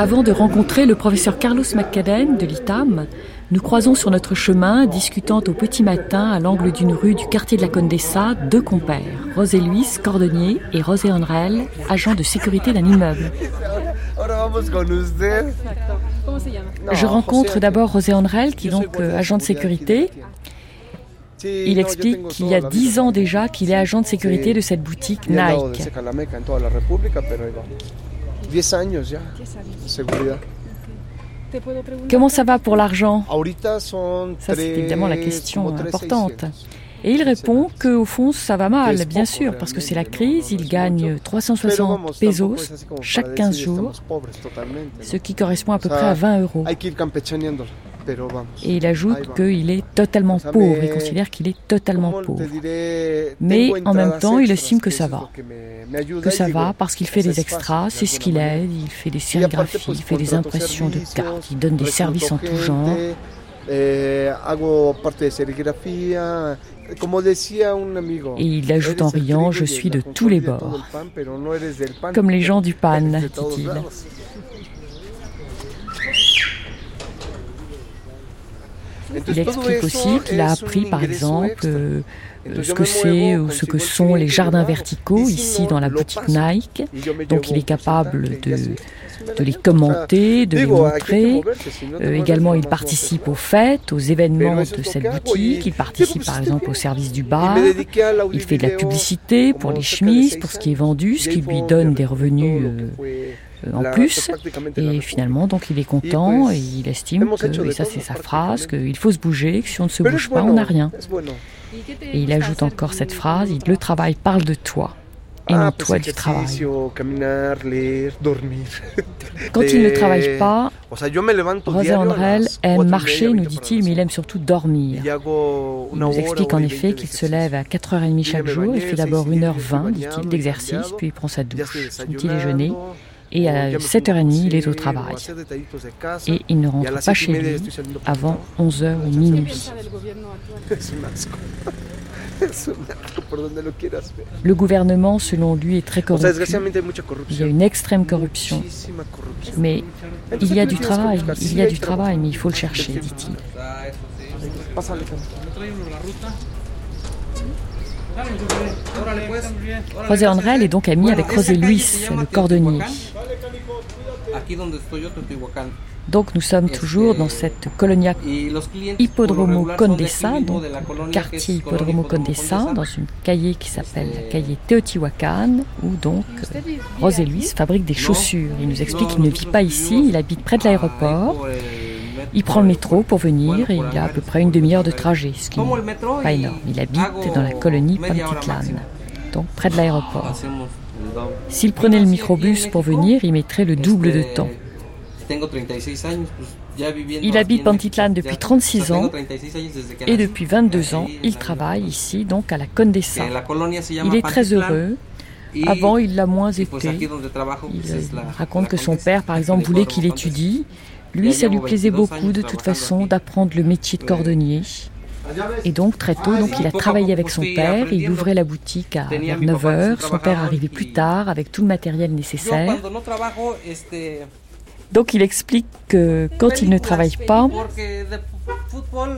Avant de rencontrer le professeur Carlos McCaden de l'ITAM, nous croisons sur notre chemin, discutant au petit matin à l'angle d'une rue du quartier de la Condessa, deux compères, Rosé Luis, cordonnier, et Rosé Andrel, agent de sécurité d'un immeuble. Je rencontre d'abord Rosé Andrel, qui est donc euh, agent de sécurité. Il explique qu'il y a dix ans déjà qu'il est agent de sécurité de cette boutique Nike. Comment ça va pour l'argent? Ça, c'est évidemment la question importante. Et il répond qu'au fond, ça va mal, bien sûr, parce que c'est la crise. Il gagne 360 pesos chaque 15 jours, ce qui correspond à peu près à 20 euros. Et il ajoute qu'il est totalement pauvre, il considère qu'il est totalement pauvre. Mais en même temps, il estime que ça va. Que ça va parce qu'il fait des extras, c'est ce qu'il aide, il fait des sérigraphies, il fait des impressions de cartes, il donne des services en tout genre. Et il ajoute en riant, je suis de tous les bords. Comme les gens du pan, dit-il. Il explique aussi qu'il a appris, par exemple, euh, ce que c'est ou ce que sont les jardins verticaux ici dans la boutique Nike. Donc il est capable de, de les commenter, de les montrer. Euh, également, il participe aux fêtes, aux événements de cette boutique. Il participe par exemple au service du bar. Il fait de la publicité pour les chemises, pour ce qui est vendu, ce qui lui donne des revenus. Euh, en plus. Et finalement, donc il est content et il estime que, et ça c'est sa phrase, qu'il faut se bouger, que si on ne se bouge pas, on n'a rien. Et il ajoute encore cette phrase, le travail parle de toi et non toi du travail. Quand il ne travaille pas, José Andrel aime marcher, nous dit-il, mais il aime surtout dormir. Il nous explique en effet qu'il se lève à 4h30 chaque jour, il fait d'abord 1h20, dit-il, d'exercice, puis il prend sa douche, son petit déjeuner, et à 7h30, il est au travail. Et il ne rentre pas chez lui avant 11h ou minuit. Le gouvernement, selon lui, est très corrompu. Il y a une extrême corruption. Mais il y a du travail, il y a du travail, mais il faut le chercher, dit-il. José Andrel est donc ami avec José Luis, le cordonnier. Donc nous sommes toujours dans cette colonia Hippodromo Condesa, donc quartier Hippodromo Condesa, dans une cahier qui s'appelle la cahier Teotihuacan, où donc José Luis fabrique des chaussures. Il nous explique qu'il ne vit pas ici, il habite près de l'aéroport. Il prend le métro pour venir et il a à peu près une demi-heure de trajet, ce qui n'est pas énorme. Il habite dans la colonie Pantitlan, donc près de l'aéroport. S'il prenait le microbus pour venir, il mettrait le double de temps. Il habite Pantitlan depuis 36 ans et depuis 22 ans, il travaille ici, donc à la Condesa. Il est très heureux. Avant, il l'a moins été. Il raconte que son père, par exemple, voulait qu'il étudie. Lui, ça lui plaisait beaucoup, de toute façon, d'apprendre le métier de cordonnier. Et donc très tôt, donc il a travaillé avec son père, il ouvrait la boutique à 9h, son père arrivait plus tard avec tout le matériel nécessaire. Donc il explique que quand il ne travaille pas,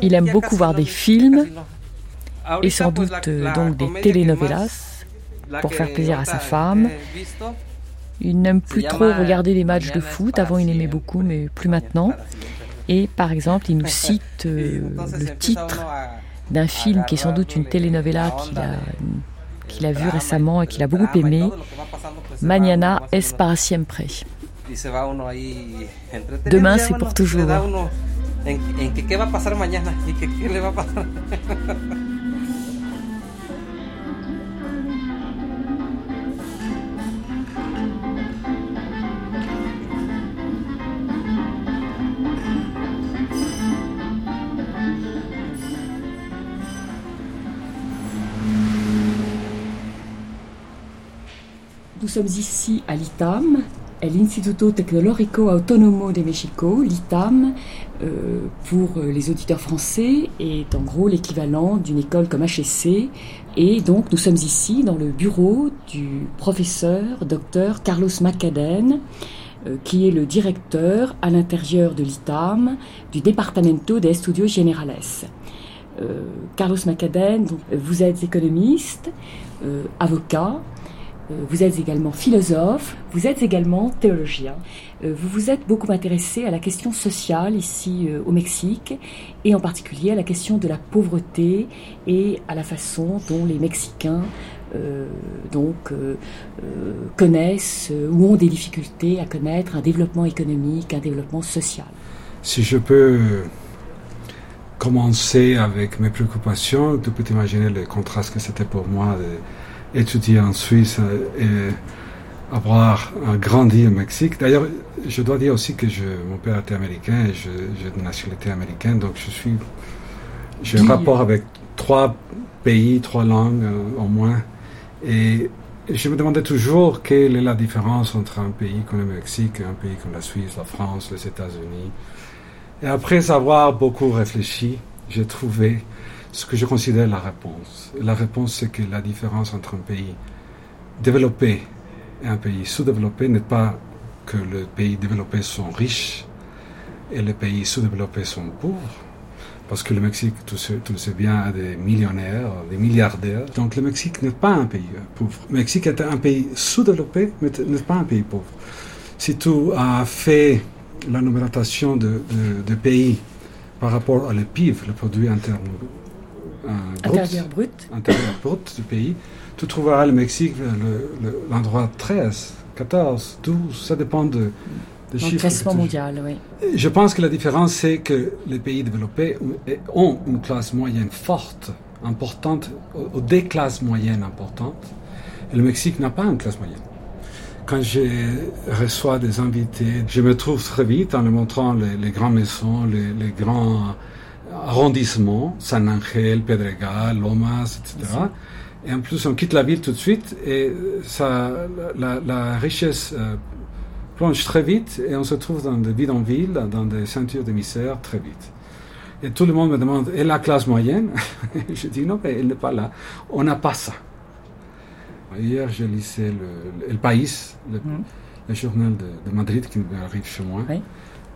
il aime beaucoup voir des films et sans doute donc des telenovelas pour faire plaisir à sa femme. Il n'aime plus trop regarder les matchs de foot, avant il aimait beaucoup mais plus maintenant. Et par exemple, il nous cite euh, le titre d'un film qui est sans doute une telenovela qu'il a, vu récemment et qu'il a beaucoup aimé, Mañana es para siempre. Demain, c'est pour toujours. Nous sommes ici à l'ITAM, l'Instituto Tecnológico Autónomo de México, l'ITAM, euh, pour les auditeurs français, est en gros l'équivalent d'une école comme HSC. Et donc nous sommes ici dans le bureau du professeur Dr Carlos Macaden, qui est le directeur à l'intérieur de l'ITAM du Departamento de Estudios Generales. Carlos Macaden, vous êtes économiste, avocat, euh, vous êtes également philosophe, vous êtes également théologien. Euh, vous vous êtes beaucoup intéressé à la question sociale ici euh, au Mexique et en particulier à la question de la pauvreté et à la façon dont les Mexicains donc connaissent ou ont des difficultés à connaître un développement économique, un développement social. Si je peux commencer avec mes préoccupations, tu peux t'imaginer le contraste que c'était pour moi étudier en Suisse et avoir grandi au Mexique. D'ailleurs, je dois dire aussi que je, mon père était américain et j'ai de nationalité américaine, donc je suis, j'ai un rapport avec trois pays, trois langues euh, au moins. Et je me demandais toujours quelle est la différence entre un pays comme le Mexique et un pays comme la Suisse, la France, les États-Unis. Et après avoir beaucoup réfléchi, j'ai trouvé ce que je considère la réponse. La réponse, c'est que la différence entre un pays développé et un pays sous-développé n'est pas que le pays développé sont riches et les pays sous-développés sont pauvres. Parce que le Mexique, tout le sais bien, a des millionnaires, des milliardaires. Donc le Mexique n'est pas un pays pauvre. Le Mexique est un pays sous-développé, mais n'est pas un pays pauvre. Si tu as fait la numérotation de, pays par rapport à le PIB, le produit interne intérieur brut, intérieur brut du pays, tu trouveras le Mexique l'endroit 13, 14, 12, ça dépend de, de chiffres. classement mondial, oui. Je pense que la différence, c'est que les pays développés ont une classe moyenne forte, importante, ou des classes moyennes importantes, et le Mexique n'a pas une classe moyenne. Quand je reçois des invités, je me trouve très vite en leur montrant les, les grandes maisons, les, les, grands arrondissement, San Angel, Pedregal, Lomas, etc. Et en plus, on quitte la ville tout de suite et ça, la, richesse euh, plonge très vite et on se trouve dans des bidonvilles, dans des ceintures d'émissaires très vite. Et tout le monde me demande, et la classe moyenne? Je dis non, mais elle n'est pas là. On n'a pas ça. Hier, je lisais le, le País, le, mm. journal de, Madrid qui arrive chez moi.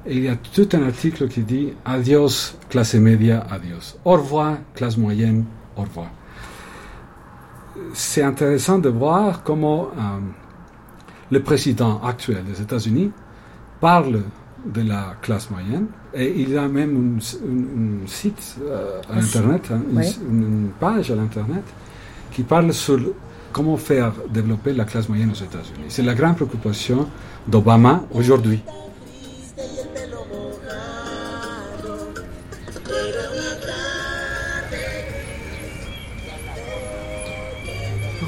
Et il y a tout un article qui dit Adios, classe média, adios. Au revoir, classe moyenne, au revoir. C'est intéressant de voir comment euh, le président actuel des États-Unis parle de la classe moyenne et il a même un site euh, à l'internet, une, page à l'internet qui parle sur comment faire développer la classe moyenne aux États-Unis. C'est la grande préoccupation d'Obama aujourd'hui.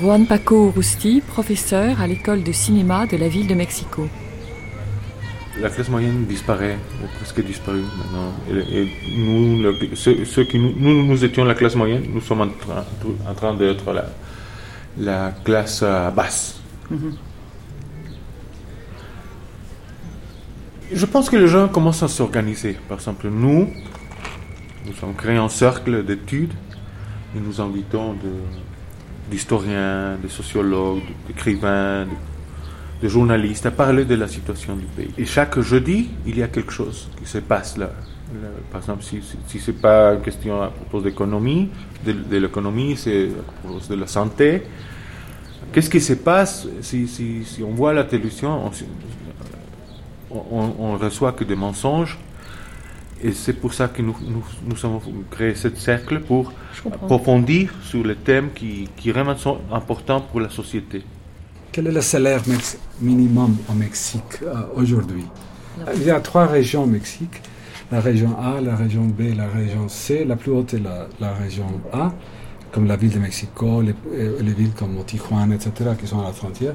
Juan Paco Rusti, professeur à l'école de cinéma de la ville de Mexico. La classe moyenne disparaît, presque disparu maintenant. Et, nous, ceux, qui nous, nous, étions la classe moyenne, nous sommes en train, en train d'être la, la classe euh, basse. Mhm. Je pense que les gens commencent à s'organiser. Par exemple, nous, nous sommes créés un cercle d'études et nous invitons de d'historiens, de sociologues, d'écrivains, de, journalistes à parler de la situation du pays. Et chaque jeudi, il y a quelque chose qui se passe là. Par exemple, si, si, ce n'est pas une question à propos d'économie, de, l'économie, c'est à propos de la santé. Qu'est-ce qui se passe si on voit la télévision, on, on, on reçoit que des mensonges et c'est pour ça que nous, nous, nous avons créé ce cercle pour approfondir sur les thèmes qui, qui vraiment sont importants pour la société. Quel est le salaire minimum au Mexique euh, aujourd'hui? Il y a trois régions au Mexique. La région A, la région B, la région C. La plus haute est la, la région A, comme la ville de Mexico, les, euh, les villes comme Tijuana, etc., qui sont à la frontière.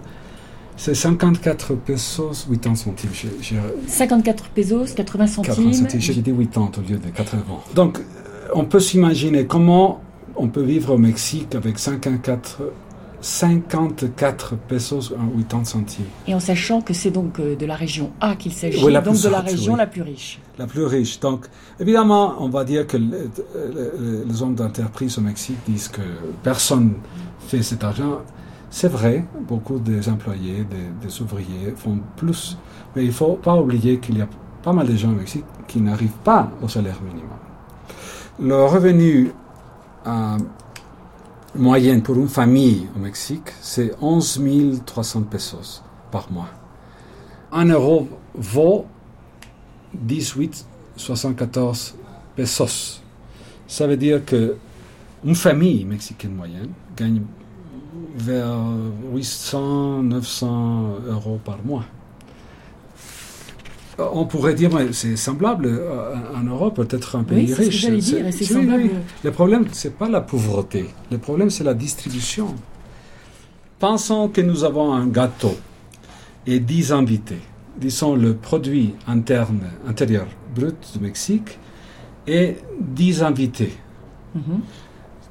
C'est 54 pesos 80 centimes. 54 pesos 80 centimes. 80 centimes. J'ai dit 80 au lieu de 80. Donc, euh, on peut s'imaginer comment on peut vivre au Mexique avec 54 54 pesos 80 centimes. Et en sachant que c'est donc euh, de la région A qu'il s'agit, donc de la région la plus riche. La plus riche. Donc, évidemment, on va dire que les, hommes d'entreprise au Mexique disent que personne fait cet argent C'est vrai, beaucoup des employés, des, ouvriers font plus, mais il ne faut pas oublier qu'il y a pas mal de gens au Mexique qui n'arrivent pas au salaire minimum. Le revenu euh, moyen pour une famille au Mexique, c'est 11 300 pesos par mois. Un euro vaut 18,74 pesos. Ça veut dire que une famille mexicaine moyenne gagne vers 800, 900 euros par mois. On pourrait dire, que c'est semblable en Europe, peut-être un pays riche. Le problème, ce n'est pas la pauvreté. Le problème, c'est la distribution. Pensons que nous avons un gâteau et 10 invités. Disons le produit interne, intérieur brut du Mexique et 10 invités. Mhm.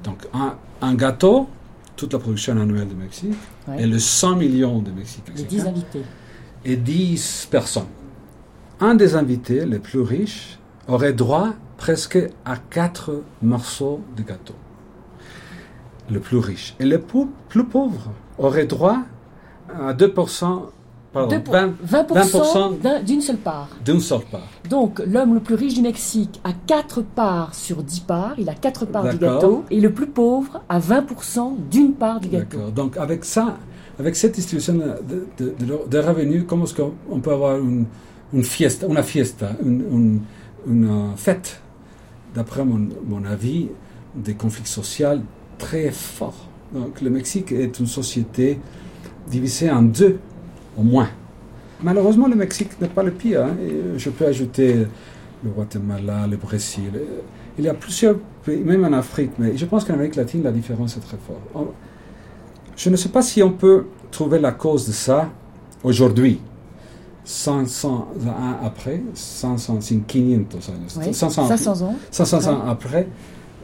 Donc un, gâteau, toute la production annuelle du Mexique, et le 100 millions de Mexicains. Et 10 invités. Et 10 personnes. Un des invités, les plus riches, aurait droit presque à 4 morceaux de gâteau. Le plus riche. Et le plus, pauvre aurait droit à 2% 20%, d'une seule part. D'une seule part. Donc, l'homme le plus riche du Mexique a 4 parts sur 10 parts, il a 4 parts du gâteau, et le plus pauvre a 20% d'une part du gâteau. Donc, avec ça, avec cette distribution de, de, revenus, comment est-ce qu'on peut avoir une, une fiesta, une fiesta, une, une, euh, fête, d'après mon, mon avis, des conflits sociaux très forts. Donc, le Mexique est une société divisée en deux au moins. Malheureusement, le Mexique n'est pas le pire. Hein. Je peux ajouter le Guatemala, le Brésil. Il y a plusieurs pays, même en Afrique, mais je pense qu'en Amérique latine, la différence est très forte. Je ne sais pas si on peut trouver la cause de ça aujourd'hui, 500 ans après, 500, 500 ans, 500 ans après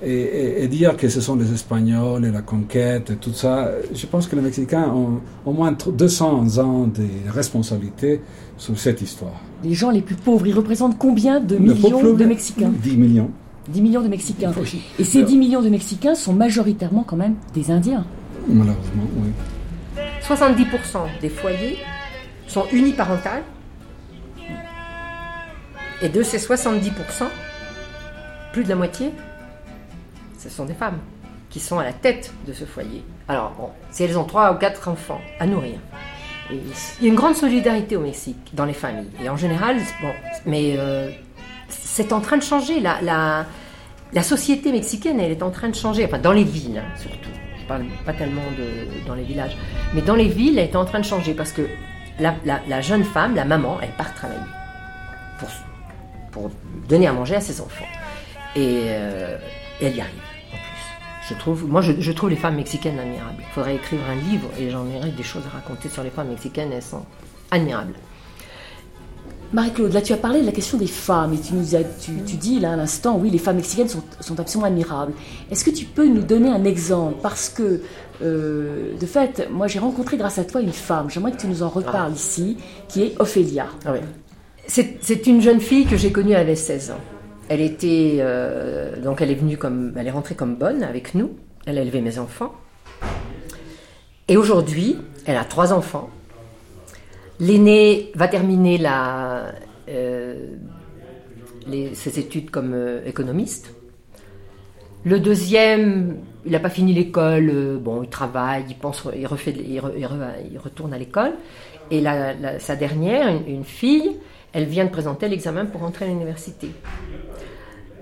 et, dire que ce sont les Espagnols et la conquête et tout ça, je pense que les Mexicains ont au moins 200 ans de responsabilité sur cette histoire. Les gens les plus pauvres, ils représentent combien de millions de Mexicains? 10 millions. 10 millions de Mexicains. Et ces 10 millions de Mexicains sont majoritairement quand même des Indiens. Malheureusement, oui. 70% des foyers sont uniparentales. Et de ces 70%, plus de la moitié ce sont des femmes qui sont à la tête de ce foyer. Alors, bon, si elles ont trois ou quatre enfants à nourrir, il y a une grande solidarité au Mexique dans les familles. Et en général, bon, mais euh, c'est en train de changer. La, société mexicaine, elle est en train de changer. Enfin, dans les villes, hein, surtout. Je parle pas tellement dans les villages. Mais dans les villes, elle est en train de changer parce que la, jeune femme, la maman, elle part travailler pour, pour donner à manger à ses enfants. Et euh, elle y arrive. Je trouve, moi, je, trouve les femmes mexicaines admirables. Il faudrait écrire un livre et j'en aurais des choses à raconter sur les femmes mexicaines. Elles sont admirables. Marie-Claude, là tu as parlé de la question des femmes et tu nous as, tu, dis là à l'instant, oui, les femmes mexicaines sont, sont absolument admirables. Est-ce que tu peux nous donner un exemple? Parce que, euh, de fait, moi j'ai rencontré grâce à toi une femme, j'aimerais que tu nous en reparles ah. ici, qui est Ophélia. Ah C'est une jeune fille que j'ai connue, à avait 16 ans. Elle était euh, donc elle est venue comme elle est rentrée comme bonne avec nous. Elle a élevé mes enfants. Et aujourd'hui, elle a trois enfants. L'aîné va terminer la, euh, ses études comme euh, économiste. Le deuxième, il n'a pas fini l'école. bon, il travaille, il pense, il refait, il, retourne à l'école. Et sa dernière, une fille, elle vient de présenter l'examen pour entrer à l'université.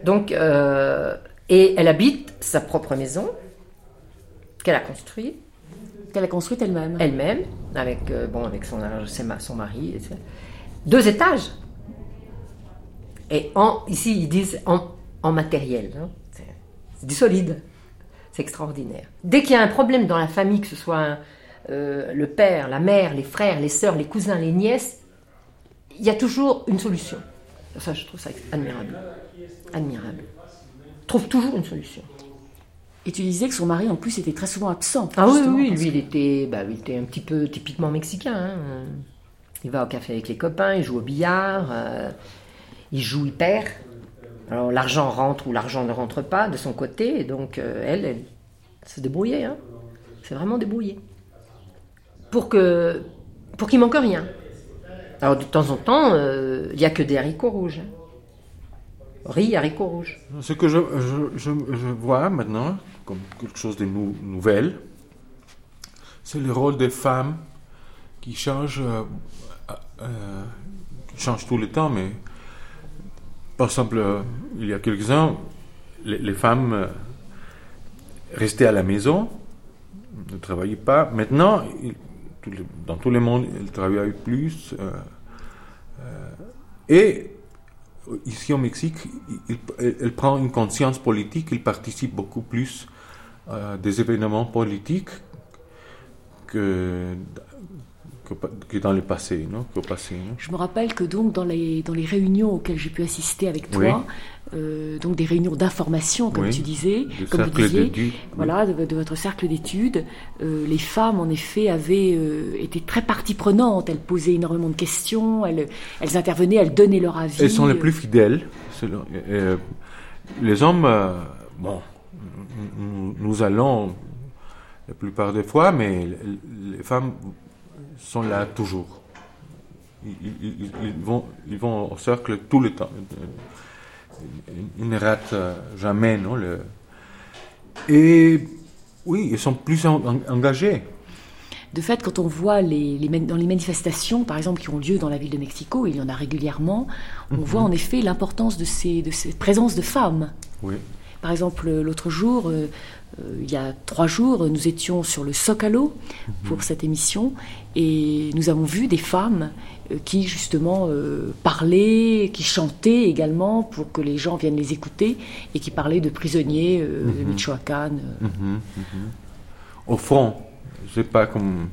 Donc, euh, et elle habite sa propre maison qu'elle a construite. Qu'elle a construite elle-même. Elle-même, avec, euh, bon, avec son, son mari. Deux étages. Et en, ici, ils disent en, matériel. Hein. C'est du solide. C'est extraordinaire. Dès qu'il y a un problème dans la famille, que ce soit euh, le père, la mère, les frères, les sœurs, les cousins, les nièces, il y a toujours une solution. Ça, je trouve ça admirable admirable. Trouve toujours une solution. Et tu disais que son mari, en plus, était très souvent absent. Ah oui, oui, lui, il, était, bah, il était un petit peu typiquement mexicain. Hein. Il va au café avec les copains, il joue au billard, euh, il joue, il perd. Alors l'argent rentre ou l'argent ne rentre pas de son côté, et donc euh, elle, elle se débrouillait. Hein. C'est vraiment débrouillé. pour que pour qu'il manque rien. Alors de temps en temps, euh, il n'y a que des haricots rouges. Riz, haricots rouges. Ce que je, vois maintenant, comme quelque chose de nou nouvelle, c'est le rôle des femmes qui change, euh, euh, change tout le temps, mais par exemple, il y a quelques ans, les, femmes restaient à la maison, ne travaillaient pas. Maintenant, dans tout le monde, elles travaillent plus. et ici au Mexique, elle, prend une conscience politique, elle participe beaucoup plus à des événements politiques que que, dans le passé, non, passé Je me rappelle que donc dans les, dans les réunions auxquelles j'ai pu assister avec toi, euh, donc des réunions d'information, comme tu disais, comme vous disiez, voilà, de, votre cercle d'études, euh, les femmes en effet avaient euh, été très partie prenante. Elles posaient énormément de questions, elles, elles intervenaient, elles donnaient leur avis. Elles sont les plus fidèles. les hommes, bon, nous allons la plupart des fois, mais les femmes sont là toujours. Ils, vont, ils vont au cercle tout le temps. Ils ne ratent jamais, non le... Et oui, ils sont plus engagés. De fait, quand on voit les, dans les manifestations, par exemple, qui ont lieu dans la ville de Mexico, il y en a régulièrement, on mhm. voit en effet l'importance de ces, de ces présences de femmes. Oui. Par exemple, l'autre jour, euh, euh, il y a trois jours, nous étions sur le Socalo pour cette émission et nous avons vu des femmes euh, qui justement euh, parlaient, qui chantaient également pour que les gens viennent les écouter et qui parlaient de prisonniers de mhm. Michoacán. Mhm, mhm. Au fond, c'est pas comme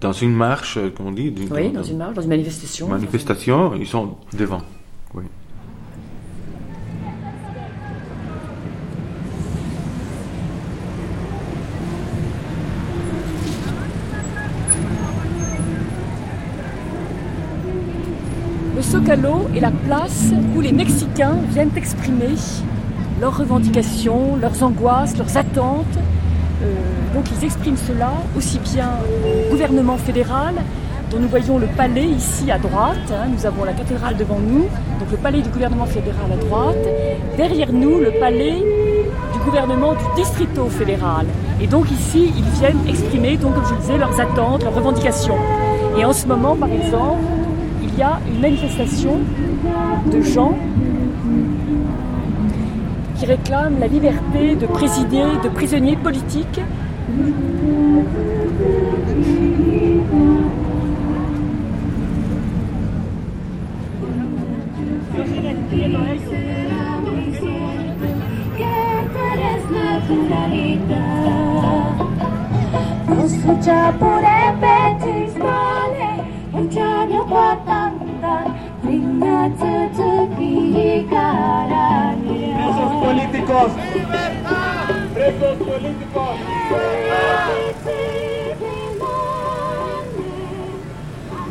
dans une marche, comme on dit. Oui, dans, une marche, dans une manifestation. Manifestation, ils sont devant. Oui. Zocalo est la place où les Mexicains viennent exprimer leurs revendications, leurs angoisses, leurs attentes. Euh, donc ils expriment cela aussi bien au gouvernement fédéral, dont nous voyons le palais ici à droite. Hein. nous avons la cathédrale devant nous, donc le palais du gouvernement fédéral à droite. Derrière nous, le palais du gouvernement du distrito fédéral. Et donc ici, ils viennent exprimer, donc, comme je disais, leurs attentes, leurs revendications. Et en ce moment, par exemple, il y a une manifestation de gens qui réclament la liberté de présider de prisonniers politiques.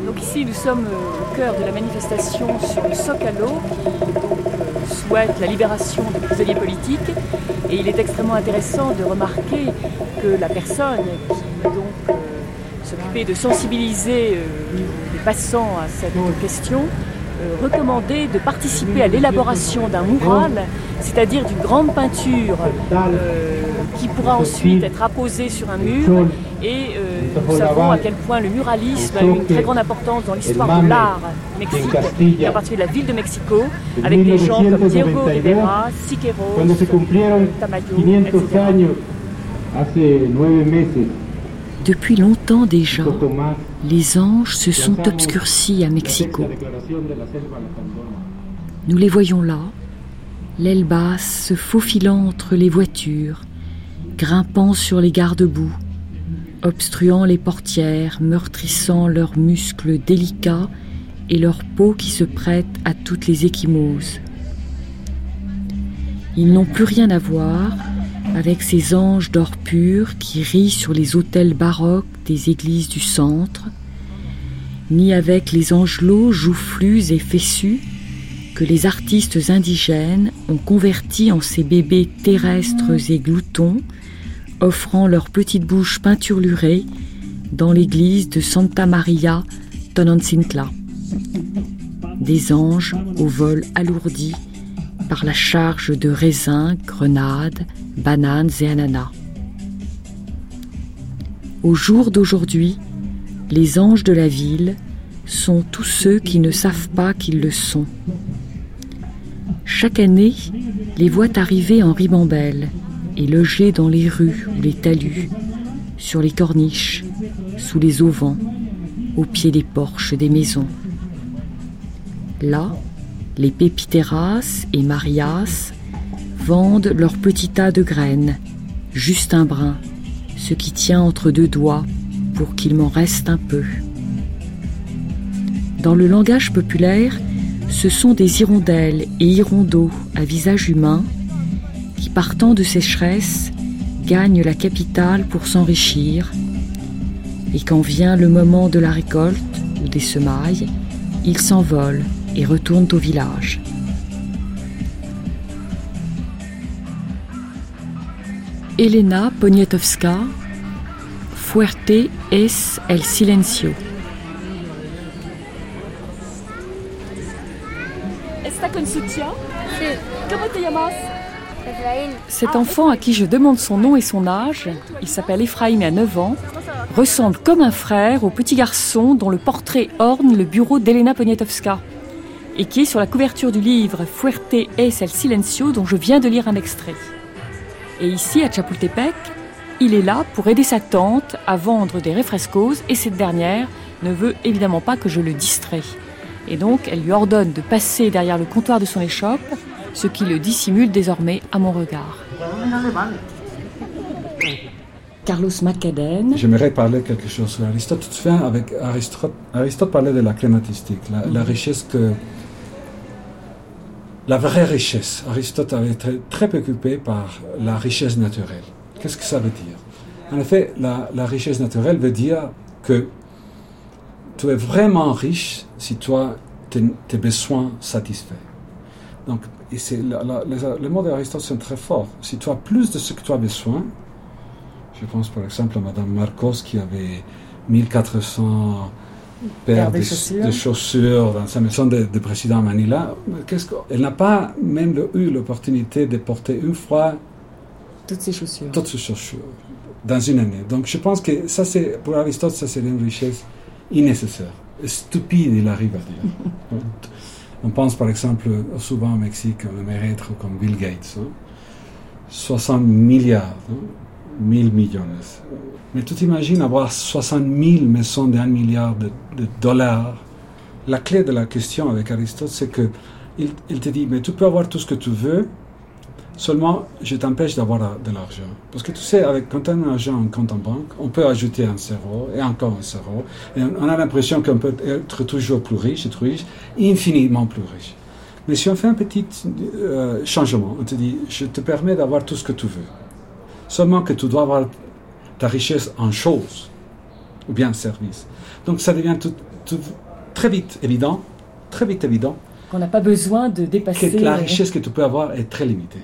Donc ici nous sommes au cœur de la manifestation sur le Socalo qui euh, souhaite la libération des prisonniers politiques. Et il est extrêmement intéressant de remarquer que la personne qui donc s'occupait de sensibiliser euh, les passants à cette question euh, recommandé de participer à l'élaboration d'un mural, c'est-à-dire d'une grande peinture euh, qui pourra ensuite être apposée sur un mur. Et euh, nous savons à quel point le muralisme a eu une très grande importance dans l'histoire de l'art mexique, et en particulier la ville de Mexico, avec des gens comme Diego Rivera, Siqueiros, Tamayo, etc. Depuis longtemps déjà, les anges se sont obscurcis à Mexico. Nous les voyons là, l'aile basse se faufilant entre les voitures, grimpant sur les garde-boue, obstruant les portières, meurtrissant leurs muscles délicats et leur peau qui se prête à toutes les échymoses. Ils n'ont plus rien à voir avec ces anges d'or pur qui rient sur les autels baroques des églises du centre, ni avec les angelots joufflus et fessus que les artistes indigènes ont convertis en ces bébés terrestres et gloutons, offrant leurs petites bouches peinturlurées dans l'église de Santa Maria Tonantzintla. Des anges au vol alourdi par la charge de raisins, grenades, bananes et ananas. Au jour d'aujourd'hui, les anges de la ville sont tous ceux qui ne savent pas qu'ils le sont. Chaque année, les voient arriver en ribambelle et loger dans les rues ou les talus, sur les corniches, sous les auvents, au pied des porches des maisons. Là, les pépiteras et marias vendent leurs petits tas de graines, juste un brin, ce qui tient entre deux doigts pour qu'il m'en reste un peu. Dans le langage populaire, ce sont des hirondelles et hirondeaux à visage humain qui, partant de sécheresse, gagnent la capitale pour s'enrichir. Et quand vient le moment de la récolte ou des semailles, ils s'envolent et retournent au village. Elena Poniatowska, Fuerte es el silencio. Cet enfant à qui je demande son nom et son âge, il s'appelle Ephraim et a 9 ans, ressemble comme un frère au petit garçon dont le portrait orne le bureau d'Elena Poniatowska et qui est sur la couverture du livre Fuerte es el silencio dont je viens de lire un extrait. Et ici, à Chapultepec, il est là pour aider sa tante à vendre des refrescos et cette dernière ne veut évidemment pas que je le distrais. Et donc, elle lui ordonne de passer derrière le comptoir de son échoppe, ce qui le dissimule désormais à mon regard. Carlos Macaden. J'aimerais parler quelque chose sur Aristote. Tout de avec Aristote, Aristote parlait de la climatistique, la, richesse que. La vraie richesse. Aristote avait été très préoccupé par la richesse naturelle. Qu'est-ce que ça veut dire? En effet, la, la richesse naturelle veut dire que tu es vraiment riche si toi, tes, besoins satisfaits. Donc, et c'est les, mots d'Aristote sont très forts. Si tu as plus de ce que tu as besoin, je pense par exemple à Madame Marcos qui avait 1400 paires de, chaussures. dans sa maison de, président à Manila. Qu'est-ce Elle n'a pas même eu l'opportunité de porter une fois toutes ces chaussures. Toutes ces chaussures dans une année. Donc je pense que ça c'est pour Aristote ça c'est une richesse innécessaire, stupide, il arrive à dire. On pense par exemple souvent au Mexique, un maître comme Bill Gates, 60 hein. milliards, 1000 hein. millions. Mais tu t'imagines avoir 60 000 maisons d'un milliard de, dollars? La clé de la question avec Aristote, c'est que il te dit, mais tu peux avoir tout ce que tu veux, Seulement, je t'empêche d'avoir de l'argent. Parce que tu sais, avec, quand on a un argent en compte en banque, on peut ajouter un zéro et encore un zéro. On a l'impression qu'on peut être toujours plus riche et plus infiniment plus riche. Mais si on fait un petit euh, changement, on te dit, je te permets d'avoir tout ce que tu veux. Seulement que tu dois avoir ta richesse en choses, ou bien en service. Donc ça devient tout, très vite évident, très vite évident. Qu'on n'a pas besoin de dépasser. Que la richesse que tu peux avoir est très limitée.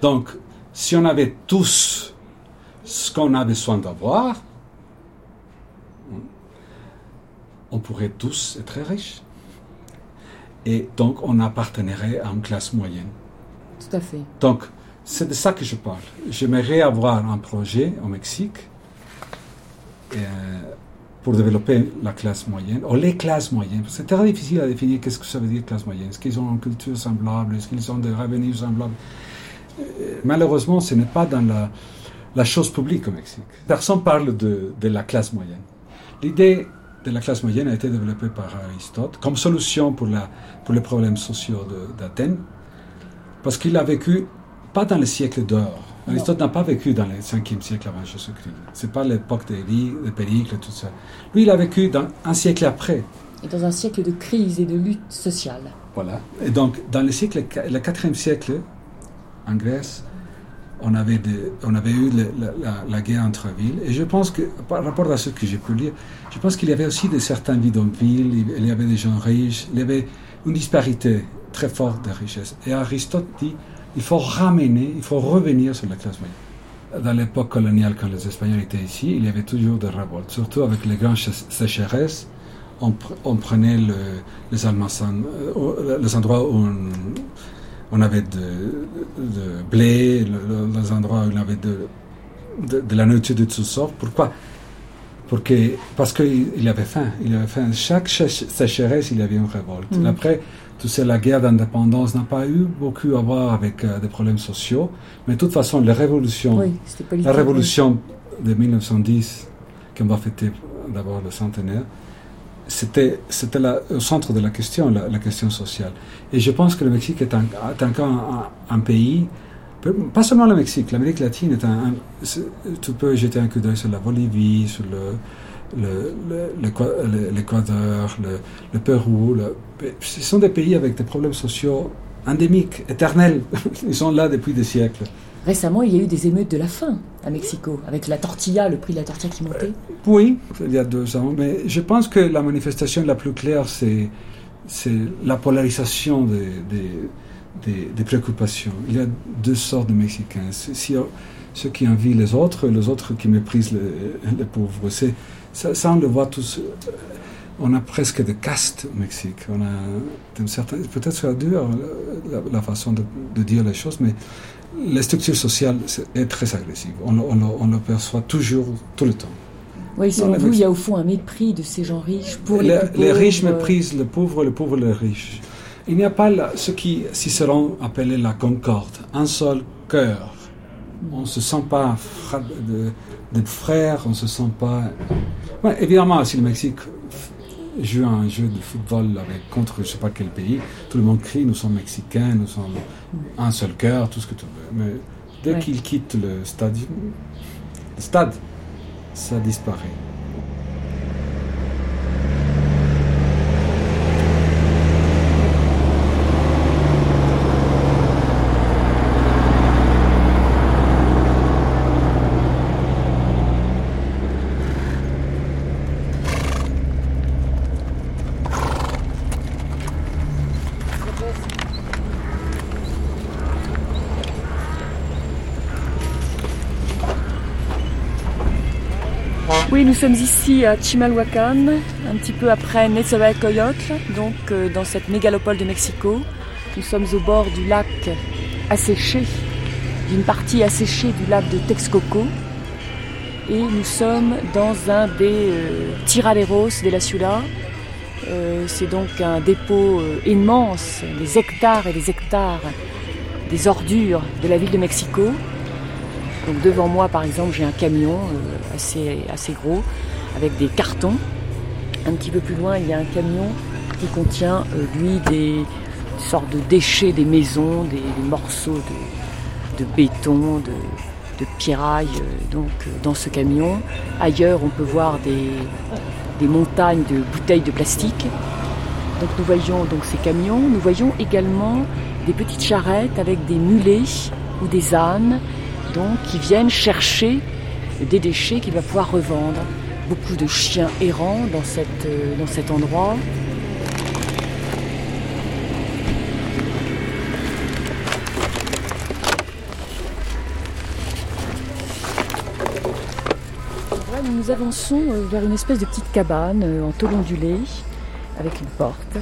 Donc, si on avait tous ce qu'on a besoin d'avoir, on pourrait tous être riches. Et donc, on appartiendrait à une classe moyenne. Tout à fait. Donc, c'est de ça que je parle. J'aimerais avoir un projet au Mexique euh, pour développer la classe moyenne, ou les classes moyennes. C'est très difficile à définir qu'est-ce que ça veut dire classe moyenne. Est-ce qu'ils ont une culture semblable? Est-ce qu'ils ont des revenus semblables? Malheureusement, ce n'est pas dans la, chose publique au Mexique. Personne parle de, la classe moyenne. L'idée de la classe moyenne a été développée par Aristote comme solution pour, pour les problèmes sociaux d'Athènes, parce qu'il a vécu pas dans le siècle d'or. Aristote n'a pas vécu dans le 5e siècle avant Jésus-Christ. Ce n'est pas l'époque des, des Péricles, tout ça. Lui, il a vécu dans un siècle après. Et dans un siècle de crise et de lutte sociale. Voilà. Et donc, dans le, siècle, le 4e siècle, en Grèce, on avait, on avait eu la, guerre entre villes. Et je pense que, par rapport à ce que j'ai pu lire, je pense qu'il y avait aussi de certains bidonvilles, il y avait des gens riches, il y avait une disparité très forte de richesse. Et Aristote dit il faut ramener, il faut revenir sur la classe moyenne. dans l'époque coloniale, quand les Espagnols étaient ici, il y avait toujours des révoltes, surtout avec les grandes sécheresses. On, prenait les, les endroits où on, avait de, blé, les endroits où on avait de, de, la nourriture de toutes sortes. Pourquoi? Parce qu'il avait faim. Il avait faim. Chaque sécheresse, il y avait une révolte. Mm. Après, tu sais, la guerre d'indépendance n'a pas eu beaucoup à voir avec euh, des problèmes sociaux, mais de toute façon, la révolution, la révolution de 1910, qu'on va fêter d'abord le centenaire, c'était c'était au centre de la question, la, question sociale. Et je pense que le Mexique est, encore un, pays, pas seulement le Mexique, l'Amérique latine est un, tu peux jeter un coup d'œil sur la Bolivie, sur le l'Équateur, le, le, Pérou. Ce sont des pays avec des problèmes sociaux endémiques, éternels. Ils sont là depuis des siècles. Récemment, il y a eu des émeutes de la faim à Mexico, avec la tortilla, le prix de la tortilla qui montait. Euh, oui, il y a deux ans. Mais je pense que la manifestation la plus claire, c'est, c'est la polarisation des, des, des, préoccupations. Il y a deux sortes de Mexicains. Si, ceux qui envient les autres et les autres qui méprisent les, les pauvres. C'est, ça, on le voit tous. On a presque des castes au Mexique. On a certain, peut-être c'est dur la, façon de, dire les choses, mais la structure sociale est très agressive. On, on, le perçoit toujours, tout le temps. Oui, selon vous, il y a au fond un mépris de ces gens riches pour les, les, les riches méprisent les pauvres, les pauvres les riches. Il n'y a pas ce qui Cicéron appelait la concorde, un seul cœur. On ne se sent pas de, de frères, on ne se sent pas évidemment, si le Mexique joue un jeu de football avec, contre je ne sais pas quel pays, tout le monde crie, nous sommes mexicains, nous sommes un seul cœur, tout ce que tu veux. Mais dès qu'il quitte le stade, le stade, ça disparaît. Oui, nous sommes ici à Chimalhuacan, un petit peu après Nezahualcóyotl, donc euh, dans cette mégalopole de Mexico. Nous sommes au bord du lac asséché, d'une partie asséchée du lac de Texcoco. Et nous sommes dans un des euh, tiraderos de la Ciudad. Euh, c'est donc un dépôt immense, des hectares et des hectares des ordures de la ville de Mexico. Donc devant moi, par exemple, j'ai un camion euh, assez, assez gros avec des cartons. Un petit peu plus loin, il y a un camion qui contient, euh, lui, des sortes de déchets des maisons, des, morceaux de, béton, de, de pierraille. Euh, donc dans ce camion, ailleurs, on peut voir des, des montagnes de bouteilles de plastique. Donc nous voyons donc ces camions. Nous voyons également des petites charrettes avec des mulets ou des ânes qui viennent chercher des déchets qu'il va pouvoir revendre. Beaucoup de chiens errants dans, euh, cet endroit. nous avançons euh, vers une espèce de petite cabane euh, en tôle ondulée avec une porte.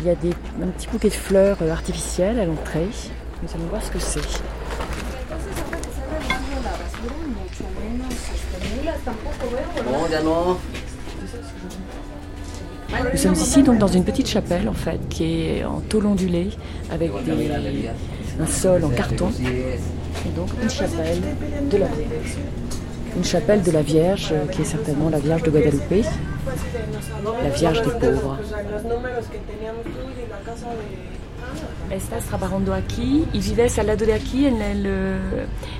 Il y a un petit bouquet de fleurs artificielles à l'entrée. Nous allons voir ce que c'est. Nous sommes ici donc dans une petite chapelle en fait qui est en tôle ondulée avec un sol en carton et donc une chapelle de la Vierge. Une chapelle de la Vierge qui est certainement la Vierge de Guadalupe, la Vierge des pauvres. Estás trabajando aquí y vives al lado de aquí en el,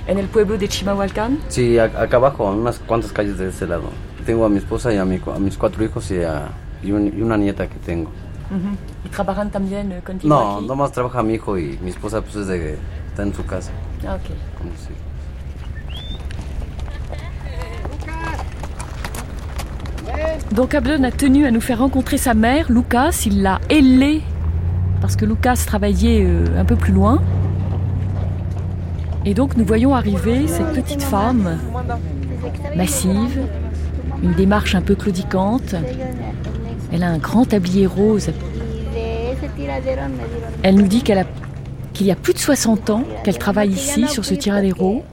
en el pueblo de Chimahualcán? Sí, acá abajo, unas cuantas calles de ese lado. Tengo a mi esposa y a, mi, a mis cuatro hijos y, a, y, un, y, una nieta que tengo. Uh -huh. ¿Y trabajan también eh, contigo No, aquí? nomás trabaja mi hijo y mi esposa pues desde está en su casa. Ah, ok. Como si. Donc Abdon a tenu à nous faire rencontrer sa mère, Lucas. Il l'a ailée parce que Lucas travaillait euh, un peu plus loin. Et donc nous voyons arriver cette petite femme massive, une démarche un peu claudicante. Elle a un grand tablier rose. Elle nous dit qu'il y a plus de 60 ans qu'elle travaille ici sur ce tiradero.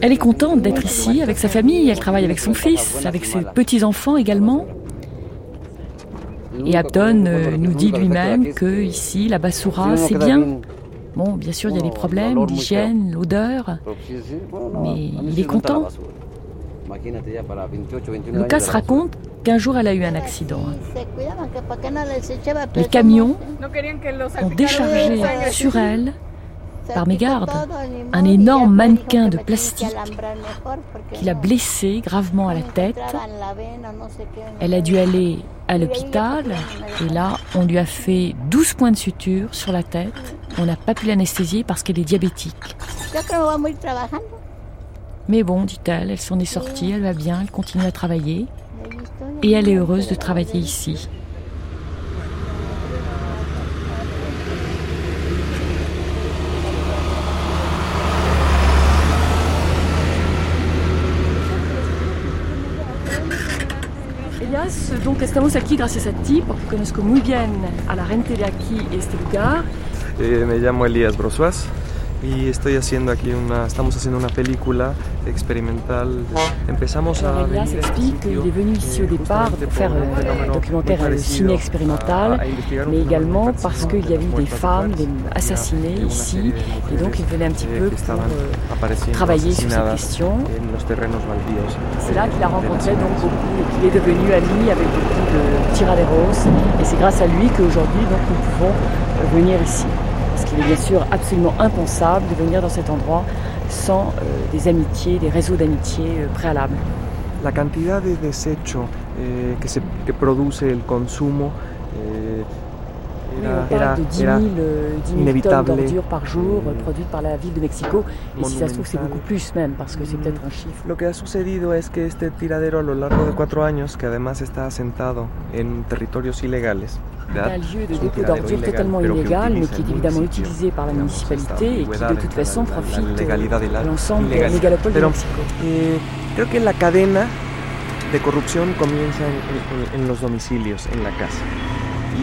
Elle est contente d'être ici avec sa famille, elle travaille avec son fils, avec ses petits-enfants également. Et Abdon euh, nous dit lui-même que ici, la Bassoura, c'est bien. Bon, bien sûr, il y a des problèmes d'hygiène, l'odeur, mais il est content. Lucas raconte qu'un jour elle a eu un accident. Les camions ont déchargé sur elle par mégarde un énorme mannequin de plastique qui l'a blessée gravement à la tête. Elle a dû aller à l'hôpital et là, on lui a fait 12 points de suture sur la tête. On n'a pas pu l'anesthésier parce qu'elle est diabétique. Mais bon, dit-elle, elle s'en est sortie, elle va bien, elle continue à travailler et elle est heureuse de travailler ici. Donc estamos aquí gracias a ti porque conozco muy bien a la gente de aquí este lugar. Eh, me llamo Elías Brosuas y estoy haciendo aquí una, estamos haciendo una película expérimental. Empezamos a qu'il est venu ici au départ pour faire un documentaire ciné-expérimental, mais également parce qu'il y a eu des femmes assassinées ici, et donc il venait un petit peu pour euh, travailler sur cette question. C'est là qu'il a rencontré donc beaucoup, et qu'il est devenu ami avec beaucoup de tiraderos, et c'est grâce à lui qu'aujourd'hui donc nous pouvons venir ici. Qu'il est bien sûr absolument impensable de venir dans cet endroit sans euh, des amitiés, des réseaux d'amitié euh, préalables. La cantidad de desecho eh, que, se, que produce el consumo eh, era, oui, on parle de 10 000, euh, 10 000 tonnes d'ordures par jour eh, produites par la ville de Mexico. Et si ça se trouve, c'est beaucoup plus même, parce que c'est peut-être un chiffre. Lo que ha sucedido es que este tiradero a lo largo de cuatro años, que además está asentado en territorios ilegales, un lieu de dépôt d'ordures totalement illégal, mais qui est évidemment utilisé par la municipalité et qui de toute façon profite de l'ensemble de la mégalopole de Mexico. Eh, creo que la cadena de corrupción comienza en, en, los domicilios, en la casa.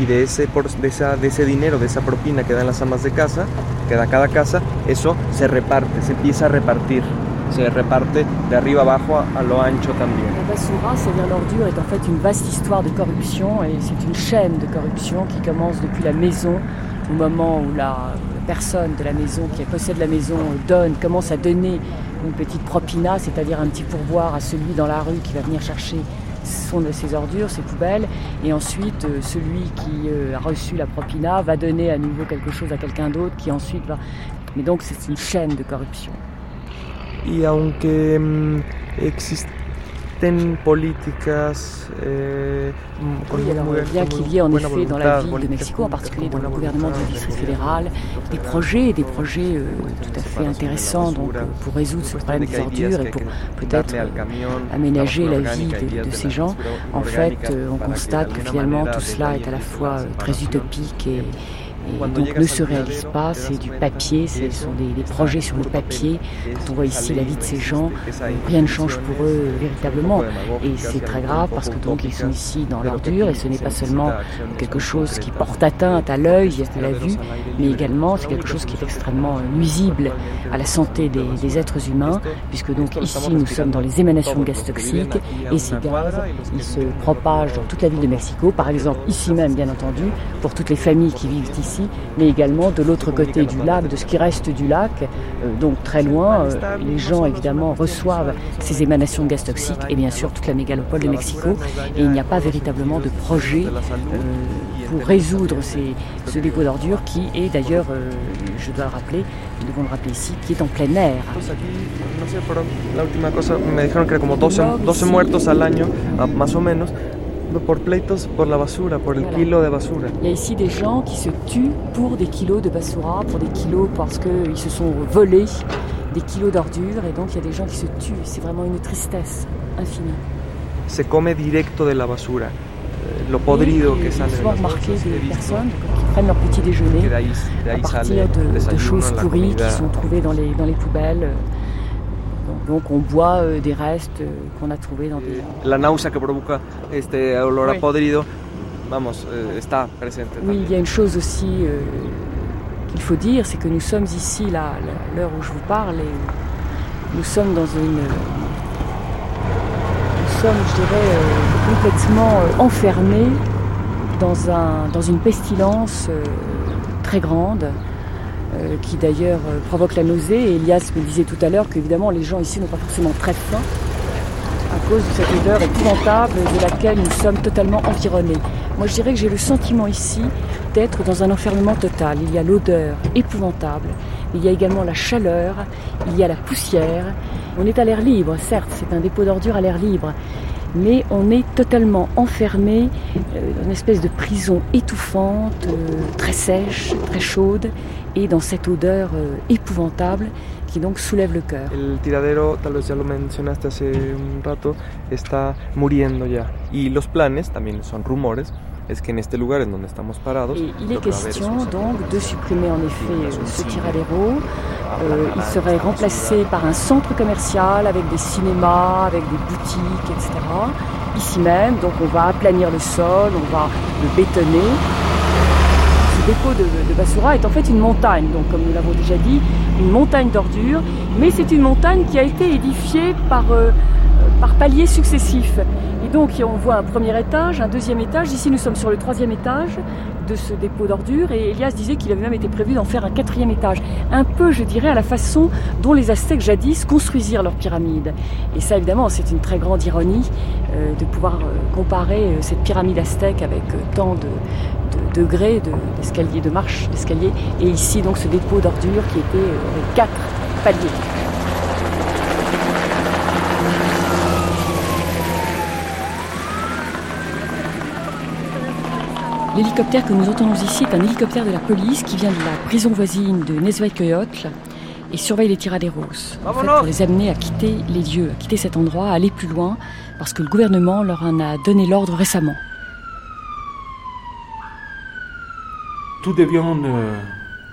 Y de ese, de, esa, de ese dinero, de esa propina que dan las amas de casa, que da cada casa, eso se reparte, se empieza a repartir se reparte de arriba abajo a, a lo ancho también. La basura, c'est-à-dire l'ordure, est en fait une vaste histoire de corruption et c'est une chaîne de corruption qui commence depuis la maison, au moment où la personne de la maison qui possède la maison donne, commence à donner une petite propina, c'est-à-dire un petit pourboire à celui dans la rue qui va venir chercher son, ses ordures, ses poubelles, et ensuite euh, celui qui euh, a reçu la propina va donner à nouveau quelque chose à quelqu'un d'autre qui ensuite va... Mais donc c'est une chaîne de corruption. Y aunque existen políticas eh, oui, alors, bien qu'il y ait en effet dans la ville de Mexico, en particulier dans le gouvernement du district fédéral, des projets, des projets euh, tout à fait intéressants donc, pour résoudre ce problème des ordures et pour peut-être euh, aménager la vie de, de, ces gens, en fait, euh, on constate que finalement tout cela est à la fois très utopique et donc ne se réalise pas, c'est du papier, ce sont des, projets sur le papier. Quand on voit ici la vie de ces gens, rien ne change pour eux véritablement. Et c'est très grave parce que donc ils sont ici dans l'ordure et ce n'est pas seulement quelque chose qui porte atteinte à l'œil, à la vue, mais également c'est quelque chose qui est extrêmement nuisible à la santé des, des, êtres humains, puisque donc ici nous sommes dans les émanations de gaz toxiques et ces gaz, ils se propagent dans toute la ville de Mexico, par exemple ici même bien entendu, pour toutes les familles qui vivent ici mais également de l'autre côté du lac, de ce qui reste du lac, euh, donc très loin, euh, les gens évidemment reçoivent ces émanations de gaz toxiques et bien sûr toute la mégalopole de Mexico. Et il n'y a pas véritablement de projet euh, pour résoudre ces, ce dépôt d'ordures qui est d'ailleurs, je dois le rappeler, nous devons le rappeler ici, qui est en plein air. me dijeron que como 12, 12 muertos al año, más o menos, por pleitos por la basura, por el kilo de basura. Il y a ici des gens qui se tuent pour des kilos de basura, pour des kilos parce qu'ils se sont volés des kilos d'ordures et donc il y a des gens qui se tuent. C'est vraiment une tristesse infinie. Se come directo de la basura, eh, lo podrido que sale de la basura. des personnes qui prennent leur petit déjeuner à partir de, choses pourries qui sont trouvées dans les, dans les poubelles. Donc on boit euh, des restes euh, qu'on a trouvés dans des... La náusea que provoca este olor a podrido, vamos, eh, está presente. Oui, il y a une chose aussi euh, qu'il faut dire, c'est que nous sommes ici, là, l'heure où je vous parle, et nous sommes dans une... Nous sommes, je dirais, complètement enfermés dans, un, dans une pestilence très grande. Euh, qui d'ailleurs euh, provoque la nausée. Et Elias me disait tout à l'heure qu'évidemment les gens ici n'ont pas forcément très faim à cause de cette odeur épouvantable de laquelle nous sommes totalement environnés. Moi je dirais que j'ai le sentiment ici d'être dans un enfermement total. Il y a l'odeur épouvantable, il y a également la chaleur, il y a la poussière. On est à l'air libre, certes, c'est un dépôt d'ordures à l'air libre, mais on est totalement enfermé euh, dans une espèce de prison étouffante, très sèche, très chaude, et dans cette odeur euh, épouvantable qui donc soulève le cœur. El tiradero, tal vez ya lo mencionaste hace un rato, está muriendo ya. Y los planes, también son rumores, es que en este lugar en donde estamos parados. Et il est question donc de supprimer en effet ce tiradero. Euh, il serait remplacé par un centre commercial avec des cinémas, avec des boutiques, etc. Ici même, donc on va aplanir le sol, on va le bétonner dépôt de, de Bassoura est en fait une montagne, donc comme nous l'avons déjà dit, une montagne d'ordures, mais c'est une montagne qui a été édifiée par, euh, par paliers successifs. Donc on voit un premier étage, un deuxième étage, ici nous sommes sur le troisième étage de ce dépôt d'ordures, et Elias disait qu'il avait même été prévu d'en faire un quatrième étage. Un peu, je dirais, à la façon dont les Aztèques jadis construisirent leurs pyramides. Et ça, évidemment, c'est une très grande ironie euh, de pouvoir euh, comparer cette pyramide aztèque avec tant de, degrés d'escalier, de, marche d'escalier, et ici donc ce dépôt d'ordures qui était euh, quatre paliers. L'hélicoptère que nous entendons ici est un hélicoptère de la police qui vient de la prison voisine de Nezvaikoyotl et surveille les tiraderos en fait, pour les amener à quitter les lieux, à quitter cet endroit, à aller plus loin, parce que le gouvernement leur en a donné l'ordre récemment. tout devient euh,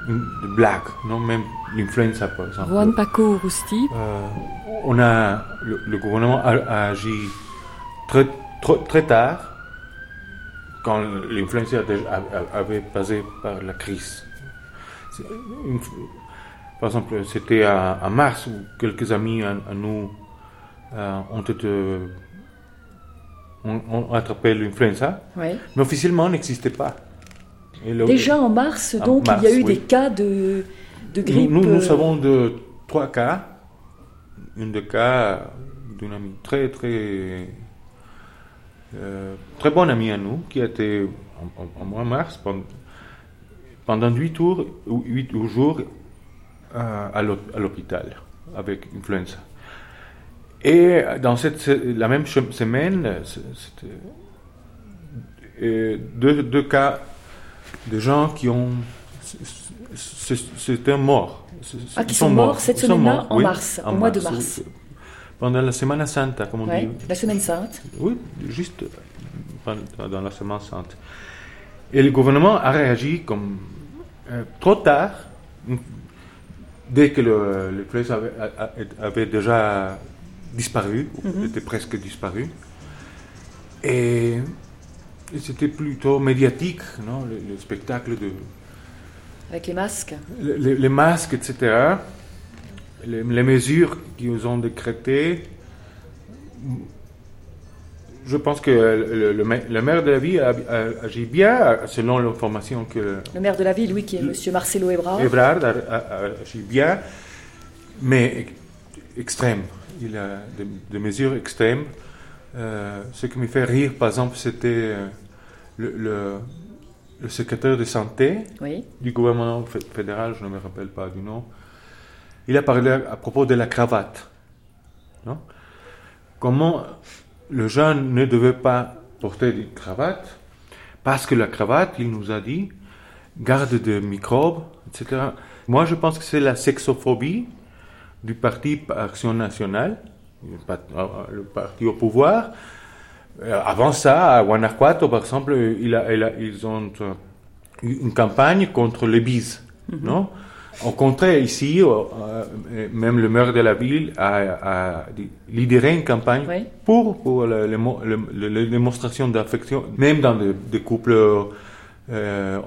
une, blague, non? Même l'influenza par exemple. Juan Paco Rusti. Euh, on a le, gouvernement a, agi très, très, tard quand l'influenza avait passé par la crise. par exemple, c'était en mars où quelques amis à, nous euh, ont été attrapé l'influenza, mais officiellement n'existait pas. Déjà en mars, donc, il y a eu des cas de, de grippe. Nous, nous, euh, savons de trois cas. Une de cas d'une amie très, très, euh, très bonne amie à nous, qui a été en, mois mars, pendant, pendant 8 jours, 8 jours euh, à l'hôpital avec influenza. Et dans cette, la même semaine, deux, deux cas des gens qui ont. C'était mort. Ah, qui sont, morts cette semaine-là, en mars, au mois de mars. Pendant la Semaine Sainte, comme on dit. La Semaine Sainte. Oui, juste dans la Semaine Sainte. Et le gouvernement a réagi comme euh, trop tard, dès que le, le avait, avait, déjà disparu, mhm. était presque disparu. Et c'était plutôt médiatique, non le, spectacle de... Avec les masques Les, masques, etc. Les, mesures qu'ils ont décrétées. Je pense que le, le, maire de la ville a, agi bien, selon l'information que... Le maire de la ville, oui, qui est M. Marcelo Ebrard. Ebrard a, agi bien, mais extrême. Il a des mesures extrêmes. Euh, ce qui me fait rire, par exemple, c'était euh, le, le, secrétaire de santé du gouvernement fédéral, je ne me rappelle pas du nom. Il a parlé à, propos de la cravate. Non? Comment le jeune ne devait pas porter une cravate? Parce que la cravate, il nous a dit, garde des microbes, etc. Moi, je pense que c'est la sexophobie du parti Action nationale le parti au pouvoir. Euh, avant ça, à Guanajuato, par exemple, il a, ils ont une campagne contre les bises, mhm. non? Au contraire, ici, même le maire de la ville a, lidéré une campagne pour, pour la, démonstration d'affection, même dans des, couples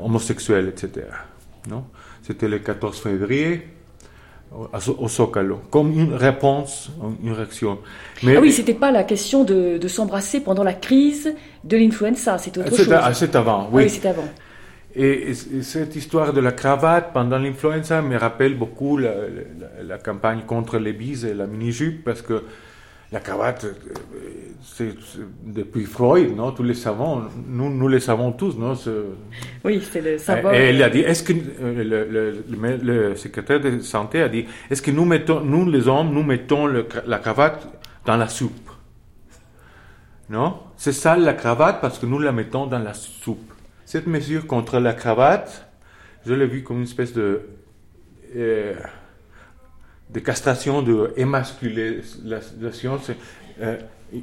homosexuels, etc. Non? C'était le 14 février au Zocalo, comme une réponse, une réaction. Mais, ah oui, c'était pas la question de, de s'embrasser pendant la crise de l'influenza, c'est autre chose. C'est avant, oui. Ah oui c'est avant. Et, cette histoire de la cravate pendant l'influenza me rappelle beaucoup la, la, campagne contre les bises et la mini-jupe, parce que la cravate, euh, c'est depuis Freud, non Tous les savants, nous, nous les savons tous, non Oui, c'est le symbole. Et elle a dit, est-ce que euh, le, le, secrétaire de santé a dit, est-ce que nous mettons, nous les hommes, nous mettons la cravate dans la soupe? Non? C'est ça la cravate parce que nous la mettons dans la soupe. Cette mesure contre la cravate, je l'ai vue comme une espèce de euh, de castration, de émasculation. Euh,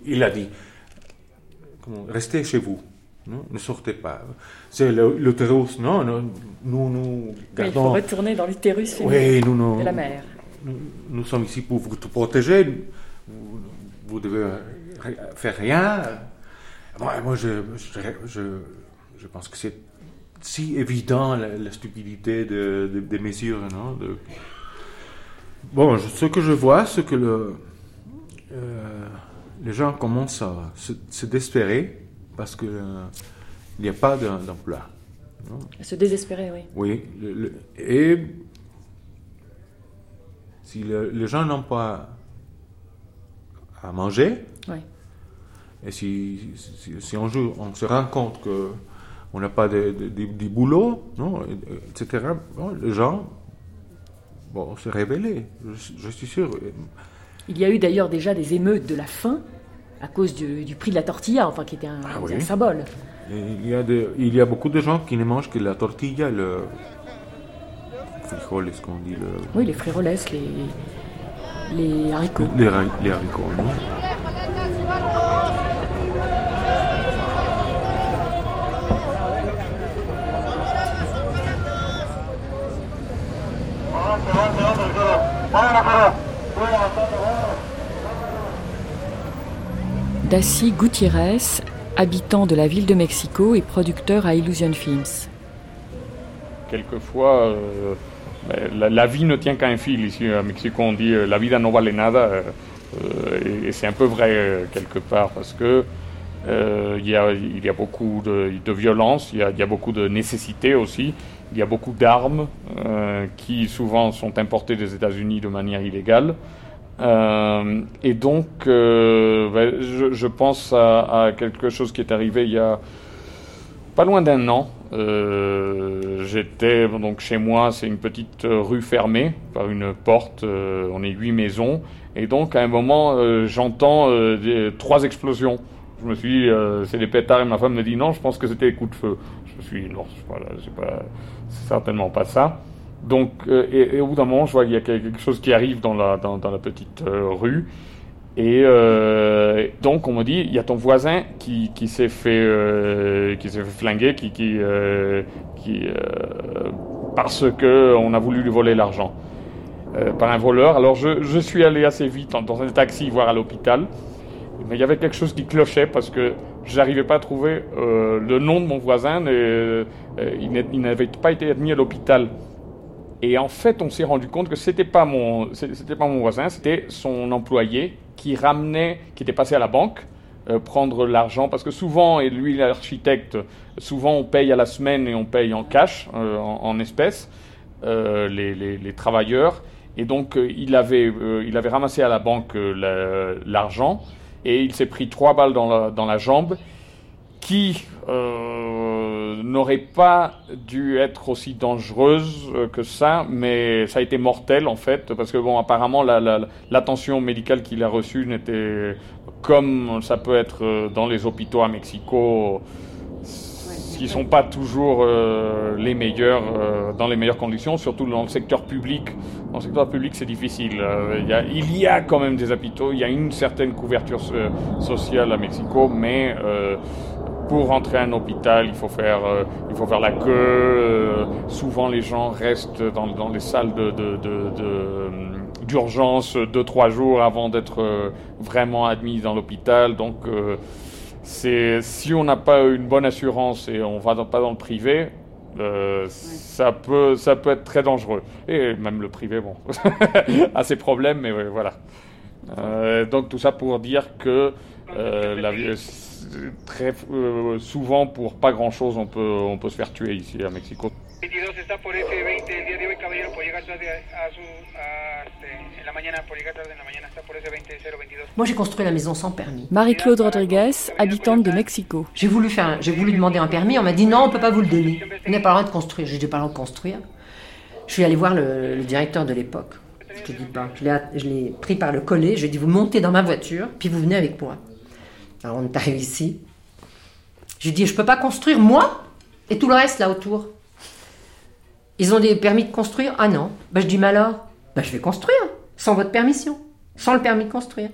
il a dit, restez chez vous, ne sortez pas. C'est l'utérus, non, non, nous, nous gardons... il faut retourner dans l'utérus oui, nous, nous, de la mère. Nous, sommes ici pour vous protéger, vous, devez faire rien. Moi, moi je, je, je, pense que c'est si évident la, stupidité de, des mesures, non de, Bon, ce que je vois, c'est que le, euh, les gens commencent à se, désespérer parce qu'il euh, n'y a pas d'emploi. Se désespérer, oui. Oui. et si les gens n'ont pas à manger, et si, si, on, joue, on, se rend compte qu'on n'a pas de, de, boulot, non, etc., bon, les gens bon, s'est révélé, je, suis sûr. Il y a eu d'ailleurs déjà des émeutes de la faim à cause du, prix de la tortilla, enfin qui était un, ah symbole. il, y a il y a beaucoup de gens qui ne mangent que la tortilla, le frijoles, qu'on dit. Le... Oui, les frijoles, les, les haricots. Les, les haricots, non Daci Gutiérrez, habitant de la ville de Mexico et producteur à Illusion Films. Quelquefois, euh, la, vie ne tient qu'à un fil. Ici à Mexico, on dit euh, la vida no vale nada. Euh, et, c'est un peu vrai quelque part parce que il y, a, beaucoup de, violence, il y, a, beaucoup de nécessité aussi, il y a beaucoup d'armes qui souvent sont importées des États-Unis de manière illégale. Euh, et donc, euh, ben, je, pense à, quelque chose qui est arrivé il y a pas loin d'un an. Euh, j'étais donc chez moi, c'est une petite rue fermée par une porte. on est huit maisons, et donc à un moment, j'entends trois explosions. Je me suis, dit, c'est des pétards, et ma femme me dit non, je pense que c'était des coups de feu. Je me suis dit non, voilà, c'est certainement pas ça. Donc, euh, et, au bout d'un moment, je vois qu'il y a quelque chose qui arrive dans la, petite euh, rue. Et euh, donc, on me dit, il y a ton voisin qui, s'est fait, qui fait flinguer, qui, parce que on a voulu lui voler l'argent par un voleur. Alors, je, je suis allé assez vite dans un taxi voir à l'hôpital, mais il y avait quelque chose qui clochait parce que j'arrivais pas à trouver le nom de mon voisin et il n'avait pas été admis à l'hôpital. Et en fait, on s'est rendu compte que c'était pas mon, c'était pas mon voisin, c'était son employé qui ramenait, qui était passé à la banque euh, prendre l'argent, parce que souvent, et lui l'architecte, souvent on paye à la semaine et on paye en cash, euh, en, espèces, euh, les, les, les, travailleurs. Et donc il avait, il avait ramassé à la banque l'argent et il s'est pris trois balles dans la, dans la jambe, qui euh, n'aurait pas dû être aussi dangereuse euh, que ça, mais ça a été mortel en fait, parce que bon, apparemment l'attention la, médicale qu'il a reçue n'était comme ça peut être euh, dans les hôpitaux à Mexico, qui sont pas toujours les meilleurs dans les meilleures conditions, surtout dans le secteur public. Dans le secteur public, c'est difficile. il, y a, il, y a, quand même des hôpitaux, il y a une certaine couverture sociale à Mexico, mais pour rentrer à un hôpital, il faut faire, euh, il faut faire la queue. Euh, souvent, les gens restent dans, dans les salles de, de, d'urgence deux trois jours avant d'être vraiment admis dans l'hôpital. Donc, c'est si on n'a pas une bonne assurance et on va pas dans le privé, ça, peut, ça peut être très dangereux. Et même le privé, bon, a ses problèmes, mais voilà. donc tout ça pour dire que la, très euh, souvent, pour pas grand chose, on peut, on peut se faire tuer ici à Mexico. Moi, j'ai construit la maison sans permis. Marie-Claude Rodriguez, habitante de Mexico. J'ai voulu faire, j'ai voulu demander un permis. On m'a dit non, on peut pas vous le donner. Vous n'avez pas le droit de construire. J'ai dit pas le droit de construire. Je suis allé voir le, directeur de l'époque. Je te dis pas. Je l'ai pris par le collet. Je lui ai dit vous montez dans ma voiture, puis vous venez avec moi. Alors on est arrivé ici. J'ai dit, je peux pas construire moi et tout le reste là autour. Ils ont des permis de construire? Ah non. Ben, je dis, mais alors? Ben, Je vais construire, sans votre permission, sans le permis de construire.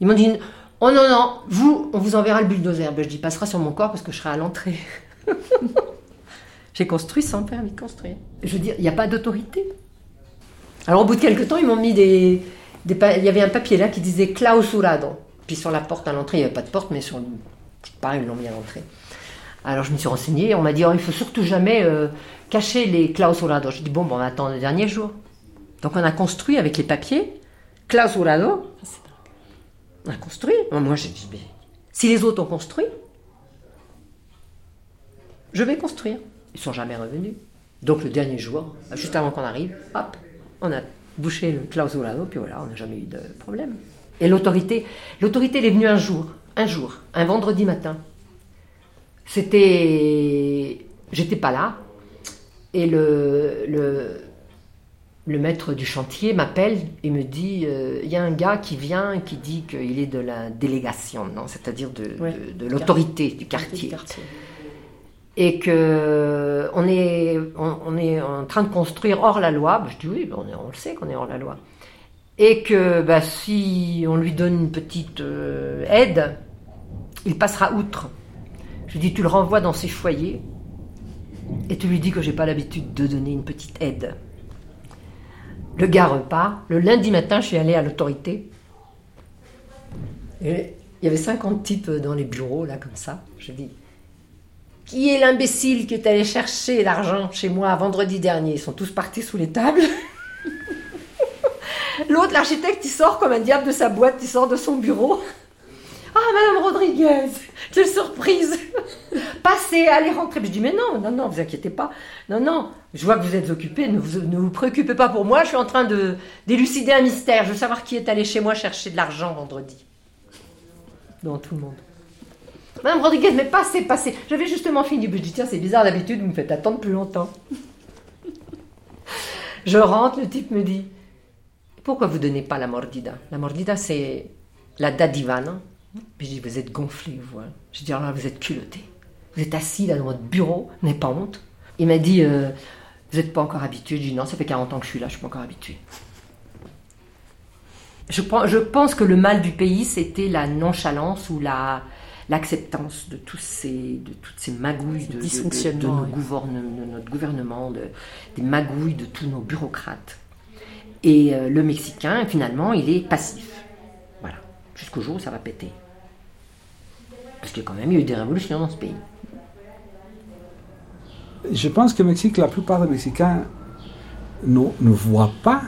Ils m'ont dit, oh non, non, vous, on vous enverra le bulldozer. Ben, je dis, passera sur mon corps parce que je serai à l'entrée. J'ai construit sans permis de construire. Je veux dire, il n'y a pas d'autorité. Alors au bout de quelques temps, ils m'ont mis des, des, Il y avait un papier là qui disait clausurado. Puis sur la porte à l'entrée, il n'y avait pas de porte, mais sur pareil, ils l'ont mis à l'entrée. Alors je me suis renseignée, on m'a dit, oh, il faut surtout jamais euh, cacher les clausurados. Je dis, bon, bon, on attend le dernier jour. Donc on a construit avec les papiers, clausurado. On a construit. Moi, j'ai dit, si les autres ont construit, je vais construire. Ils sont jamais revenus. Donc le dernier jour, juste avant qu'on arrive, hop, on a bouché le clausurado, puis voilà, on n'a jamais eu de problème. Et l'autorité, l'autorité, elle est venue un jour, un jour, un vendredi matin. C'était, j'étais pas là, et le, le, le maître du chantier m'appelle et me dit, euh, il y a un gars qui vient qui dit qu'il est de la délégation, c'est-à-dire de, de, l'autorité du quartier. Et que on est, on, est en train de construire hors la loi. Je dis oui, on, on le sait qu'on est hors la loi et que bah, si on lui donne une petite euh, aide, il passera outre. Je dis, tu le renvoies dans ses foyers et tu lui dis que j'ai pas l'habitude de donner une petite aide. Le gars repart. Le lundi matin, je suis allée à l'autorité. Il y avait 50 types dans les bureaux, là, comme ça. Je dis, qui est l'imbécile qui est allé chercher l'argent chez moi vendredi dernier? Ils sont tous partis sous les tables. L'autre, l'architecte, il sort comme un diable de sa boîte, il sort de son bureau. Ah, Madame Rodriguez, quelle surprise Passez, allez rentrer. Je dis, mais non, non, non, vous inquiétez pas. Non, non, je vois que vous êtes occupé, ne vous, préoccupez pas pour moi, je suis en train de d'élucider un mystère. Je veux savoir qui est allé chez moi chercher de l'argent vendredi. Dans tout le monde. Madame Rodriguez, mais passez, passez. J'avais justement fini. Je dis, tiens, c'est bizarre, d'habitude, vous me faites attendre plus longtemps. Je rentre, le type me dit, pourquoi vous ne donnez pas la mordida? La mordida, c'est la dadiva, non je dis, vous êtes gonflé, vous. Hein. Je dis, alors là, vous êtes culotté. Vous êtes assis là dans votre bureau, n'avez pas honte. Il m'a dit, euh, vous n'êtes pas encore habitué. Je dis, non, ça fait 40 ans que je suis là, je suis pas encore habitué. Je, je pense que le mal du pays, c'était la nonchalance ou la, l'acceptance de, tous ces, de toutes ces magouilles de, de, nos de, notre gouvernement, des magouilles de tous nos bureaucrates. Et euh, le Mexicain, finalement, il est passif. Voilà. Jusqu'au jour où ça va péter. Parce qu'il y a quand même eu des révolutions dans ce pays. Je pense que Mexique, la plupart des Mexicains ne, ne voient pas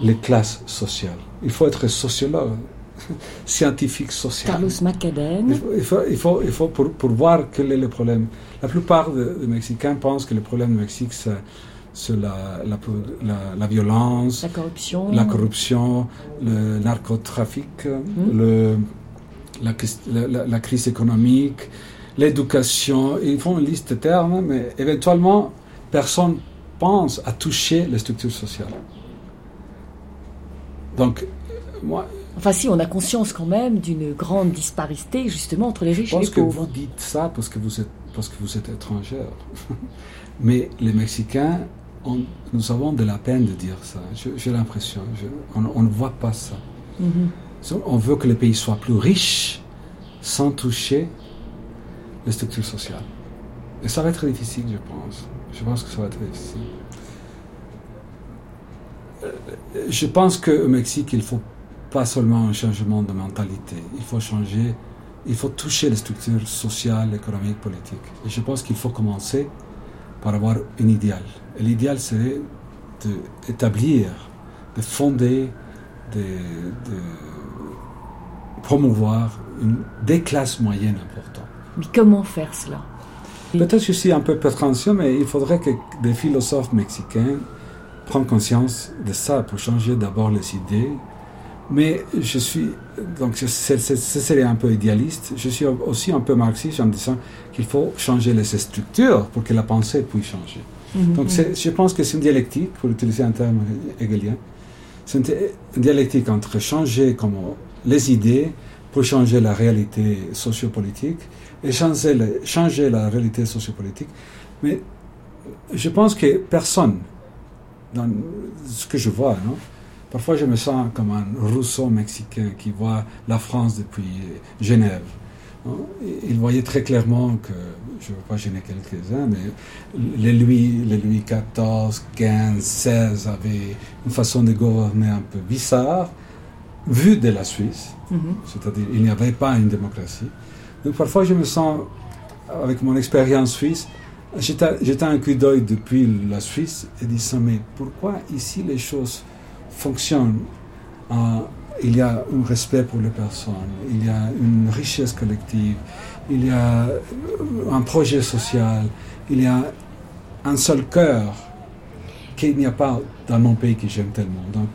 les classes sociales. Il faut être sociologue, scientifique social. Carlos Macadam. Il faut, il faut, il faut, pour, pour, voir quel est le problème. La plupart des Mexicains pensent que le problème du Mexique, c'est la, la, la, violence, la corruption, la corruption le narcotrafic, hmm. le, la, crise économique, l'éducation. Ils font une liste de termes, mais éventuellement, personne pense à toucher les structures sociales. Donc, moi. Enfin, si, on a conscience quand même d'une grande disparité, justement, entre les riches et les pauvres. Je pense que vous dites ça parce que vous êtes, parce que vous êtes étrangère. Mais les Mexicains nous avons de la peine de dire ça. J'ai l'impression. On, ne voit pas ça. Mm-hmm. On veut que le pays soit plus riche sans toucher les structures sociales. Et ça va être difficile, je pense. Je pense que ça va être difficile. Euh, je pense qu'au Mexique, il faut pas seulement un changement de mentalité. Il faut changer, il faut toucher les structures sociales, économiques, politiques. Et je pense qu'il faut commencer par avoir un idéal. Et l'idéal serait d'établir, de, fonder, de, promouvoir une, des classes moyennes importantes. Mais comment faire cela? Peut-être que je suis un peu prétentieux, mais il faudrait que des philosophes mexicains prennent conscience de ça pour changer d'abord les idées. Mais je suis, donc ce serait un peu idéaliste, je suis aussi un peu marxiste en disant qu'il faut changer les structures pour que la pensée puisse changer. Mhm. Donc je pense que c'est une dialectique, pour utiliser un terme hegelien, c'est une dialectique entre changer comme les idées pour changer la réalité sociopolitique et changer, la réalité sociopolitique. Mais je pense que personne, dans ce que je vois, non, parfois je me sens comme un Rousseau mexicain qui voit la France depuis Genève. Il voyait très clairement que, je ne veux pas gêner quelques-uns, mais les Louis, les Louis XIV, XV, XVI avaient une façon de gouverner un peu bizarre, vue de la Suisse, mhm. c'est-à-dire il n'y avait pas une démocratie. Donc parfois je me sens, avec mon expérience suisse, j'étais un coup d'œil depuis la Suisse et disant mais pourquoi ici les choses fonctionnent il y a un respect pour les personnes, il y a une richesse collective, il y a un projet social, il y a un seul cœur qu'il n'y a pas dans mon pays que j'aime tellement. Donc,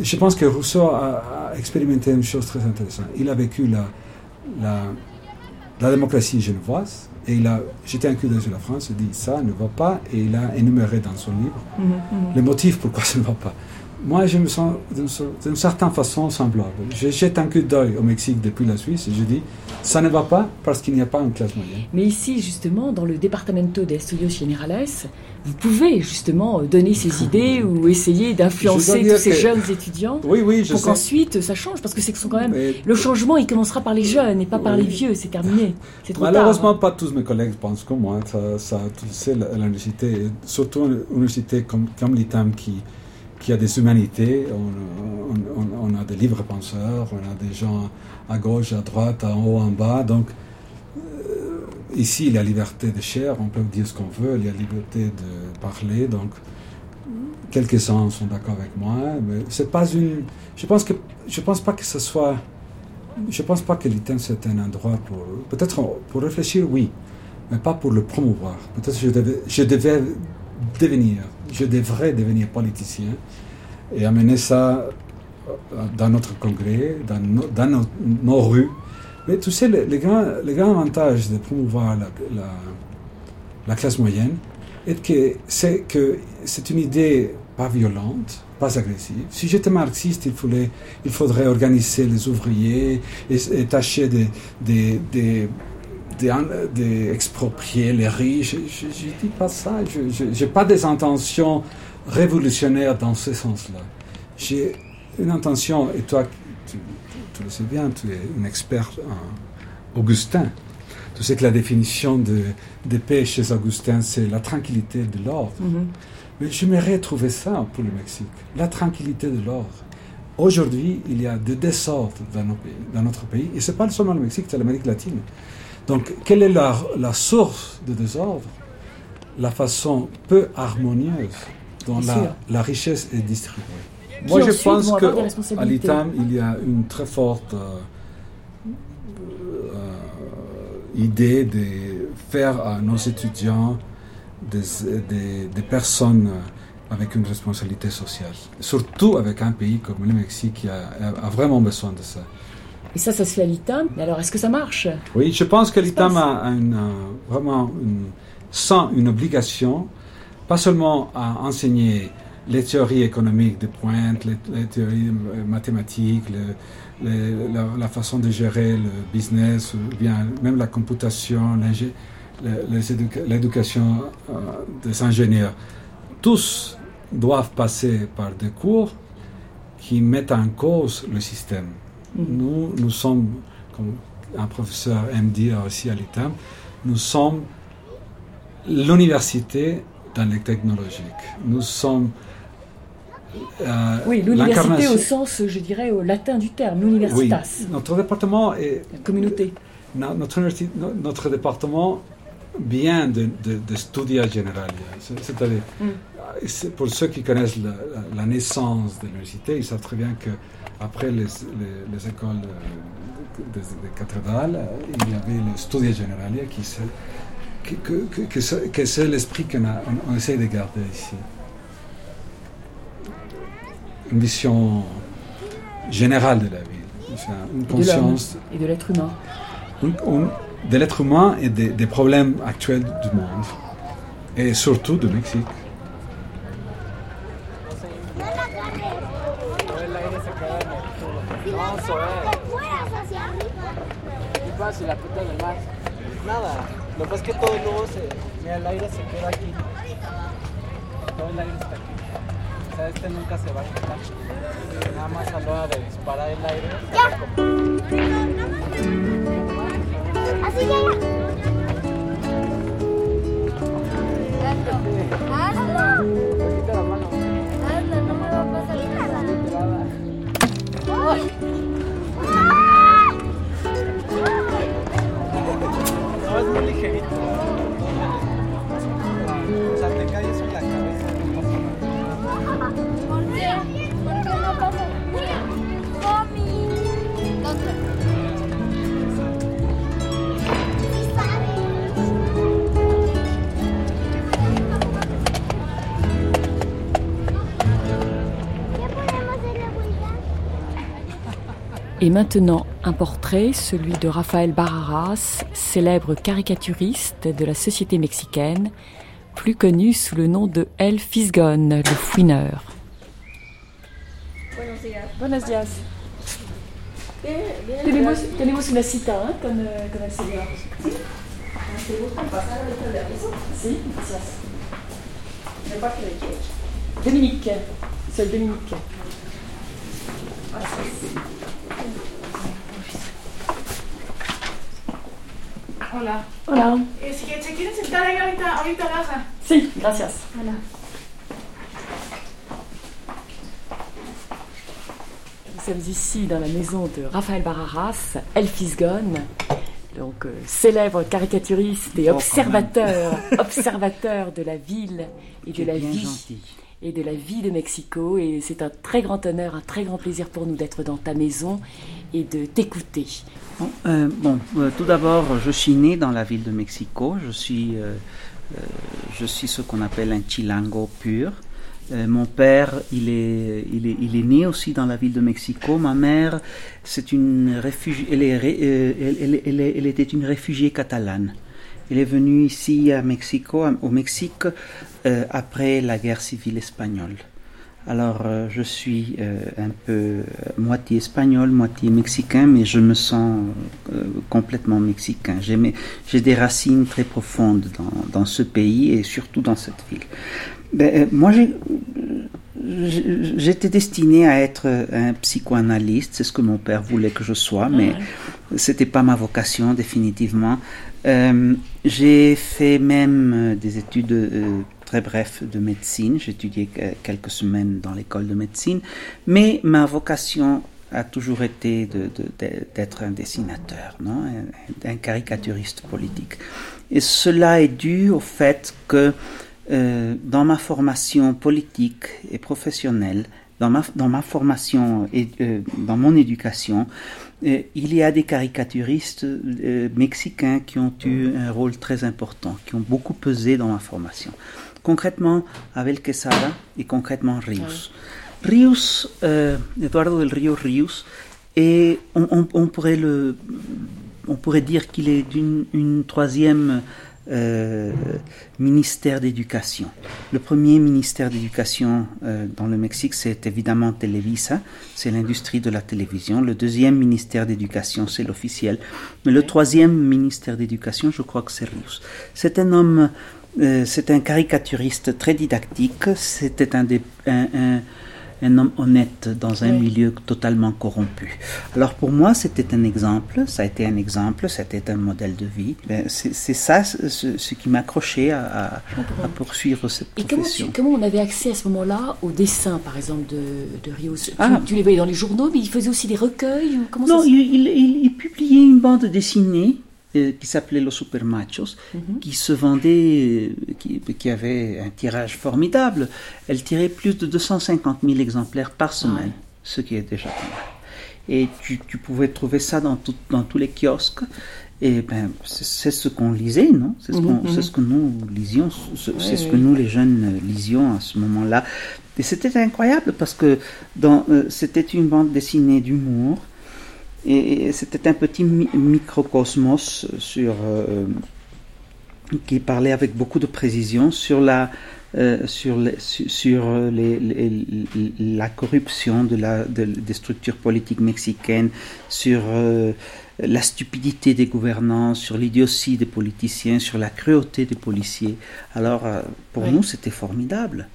je pense que Rousseau a, expérimenté une chose très intéressante. Il a vécu la, la, la démocratie genevoise et il a jeté un coup d'œil sur la France, il dit ça ne va pas et il a énuméré dans son livre mhm, mhm. les motifs pourquoi ça ne va pas moi, je me sens d'une certaine façon semblable. Je jette un coup d'œil au Mexique depuis la Suisse et je dis, ça ne va pas parce qu'il n'y a pas une classe moyenne. Mais ici, justement, dans le Departamento de Estudios Generales, vous pouvez justement donner ces idées ou essayer d'influencer tous ces jeunes étudiants oui, oui, pour qu'ensuite ça change. Parce que c'est sont quand même. Le changement, il commencera par les jeunes et pas par les vieux. C'est terminé. C'est trop Malheureusement, pas tous mes collègues pensent comme moi. Ça, ça tu sais, l'université, surtout une université comme, comme l'ITAM qui qui a des humanités. On, a des livres penseurs, on a des gens à gauche, à droite, en haut, en bas. Donc, euh, ici, il y a liberté de chair, on peut dire ce qu'on veut, il y a liberté de parler. Donc, quelques-uns sont d'accord avec moi, mais c'est pas une. Je pense que je pense pas que ce soit. Je pense pas que l'ITEM c'est un endroit pour. Peut-être pour réfléchir, oui, mais pas pour le promouvoir. Peut-être je devais, je devais devenir, je devrais devenir politicien et amener ça dans notre congrès, dans, dans nos, rues. Mais tu sais, le, grand, le grand avantage de promouvoir la, la, classe moyenne est que c'est que c'est une idée pas violente, pas agressive. Si j'étais marxiste, il, fallait, il faudrait organiser les ouvriers et, tâcher de, de, de d'exproprier les riches. Je ne dis pas ça. Je n'ai pas des intentions révolutionnaires dans ce sens-là. J'ai une intention, et toi, tu, le sais bien, tu es un expert en Augustin. Tu sais que la définition de, de paix chez Augustin, c'est la tranquillité de l'ordre. Mm-hmm. Mais j'aimerais trouver ça pour le Mexique, la tranquillité de l'ordre. Aujourd'hui, il y a des désordres dans, nos pays, dans notre pays, et ce n'est pas seulement le Mexique, c'est l'Amérique latine. Donc, quelle est la, source de désordre? La façon peu harmonieuse dont la, richesse est distribuée. Moi, je pense qu'à l'ITAM, il y a une très forte euh, euh, idée de faire à nos étudiants des, des, personnes avec une responsabilité sociale. Surtout avec un pays comme le Mexique qui a vraiment besoin de ça. Et ça, ça se fait à l'ITAM. Mais alors, est-ce que ça marche? Oui, je pense que l'ITAM a une, euh, vraiment une, sans une obligation, pas seulement à enseigner les théories économiques de pointe, les, théories euh, mathématiques, la, façon de gérer le business, bien même la computation, l'éducation euh, des ingénieurs. Tous doivent passer par des cours qui mettent en cause le système. Nous, nous sommes comme un professeur MD aussi à l'ITAM, nous sommes l'université dans les technologiques. Nous sommes euh, oui, l'université au sens, je dirais, au latin du terme, l'universitas. Oui, notre département est... La communauté. Notre, notre département vient de, de, de Studia Generalia. C'est-à-dire, mm. pour ceux qui connaissent la, naissance de l'université, ils savent très bien que après les, les, écoles de, cathédrales, il y avait le Studia Generalia qui, que, que, que c'est l'esprit qu'on on essaie de garder ici une vision générale de la vie, une conscience. Et de l'être humain. de l'être humain et des, problèmes actuels du monde. Et surtout du Mexique. O este nunca se va a quitar. Nada más a la hora de disparar el aire. ¡Ya! Así ya. Hazlo. Et maintenant, un portrait, celui de Rafael Barraras, célèbre caricaturiste de la société mexicaine, plus connu sous le nom de El Fisgon, le fouineur. Buenos días. Buenos días. Tenemos, tenemos una cita ¿eh? con, uh, con el señor. ¿Sí? ¿Te gusta pasar al otro lado? Sí, gracias. ¿De parte de quién? Dominique. C'est Dominique. Gracias. Hola. Hola. Eh, si se quieren sentar ahí ahorita, ahorita baja. Sí, gracias. Hola. Nous sommes ici dans la maison de Raphaël Barraras, Elfisgon, donc euh, célèbre caricaturiste et observateur, observateur de la ville et de la vie. Gentil et de la vie de Mexico. Et c'est un très grand honneur, un très grand plaisir pour nous d'être dans ta maison et de t'écouter. Bon, euh, euh, tout d'abord, je suis né dans la ville de Mexico. Je suis, euh, je suis ce qu'on appelle un chilango pur. mon père, il est, il, est, il est né aussi dans la ville de Mexico. Ma mère, c'est une réfugiée, elle, elle, elle, elle, était une réfugiée catalane. Elle est venue ici à Mexico, au Mexique après la guerre civile espagnole. Alors, euh, je suis euh, un peu euh, moitié espagnol, moitié mexicain, mais je me sens complètement mexicain. J'ai des racines très profondes dans, dans, ce pays et surtout dans cette ville. Ben, moi, j'étais destiné à être un psychoanalyste, c'est ce que mon père voulait que je sois, mais ce c'était pas ma vocation définitivement. J'ai fait même des études très bref de médecine. J'ai étudié quelques semaines dans l'école de médecine, mais ma vocation a toujours été d'être un dessinateur, non un, caricaturiste politique. Et cela est dû au fait que euh, dans ma formation politique et professionnelle, dans ma, dans ma formation et euh, dans mon éducation, euh, il y a des caricaturistes mexicains qui ont eu un rôle très important, qui ont beaucoup pesé dans ma formation. Concrètement Abel Quesada et concrètement Rius. Rius, euh, Eduardo del Rio Rius, et on, pourrait le, on pourrait dire qu'il est d'une troisième euh, ministère d'éducation. Le premier ministère d'éducation euh, dans le Mexique, c'est évidemment Televisa, c'est l'industrie de la télévision. Le deuxième ministère d'éducation, c'est l'officiel. Mais le troisième ministère d'éducation, je crois que c'est Rius. C'est un homme euh, c'est un caricaturiste très didactique. C'était un, un homme honnête dans un milieu totalement corrompu. Alors pour moi, c'était un exemple, ça a été un exemple, c'était un modèle de vie. Ben, c'est ça ce, qui m'accrochait à, à, poursuivre cette Et profession. Et comment, on avait accès à ce moment-là aux dessins, par exemple, de, de Rio ah. tu, les voyais dans les journaux, mais il faisait aussi des recueils comment Non, il, il, publiait une bande dessinée qui s'appelait Los Supermachos, mhm. qui se vendait, euh, qui, qui, avait un tirage formidable. Elle tirait plus de 250 000 exemplaires par semaine, ce qui est déjà pas mal. Et tu, tu pouvais trouver ça dans, tout, dans tous les kiosques. Et ben, c'est ce qu'on lisait, non? C'est ce, mhm, mhm. ce, que nous lisions, c'est ce que nous les jeunes lisions à ce moment-là. Et c'était incroyable parce que euh, c'était une bande dessinée d'humour et, c'était un petit microcosmos sur, euh, qui parlait avec beaucoup de précision sur la, euh, sur, les, sur les, la corruption de la, des structures politiques mexicaines, sur euh, la stupidité des gouvernants, sur l'idiotie des politiciens, sur la cruauté des policiers. Alors, pour nous, c'était formidable.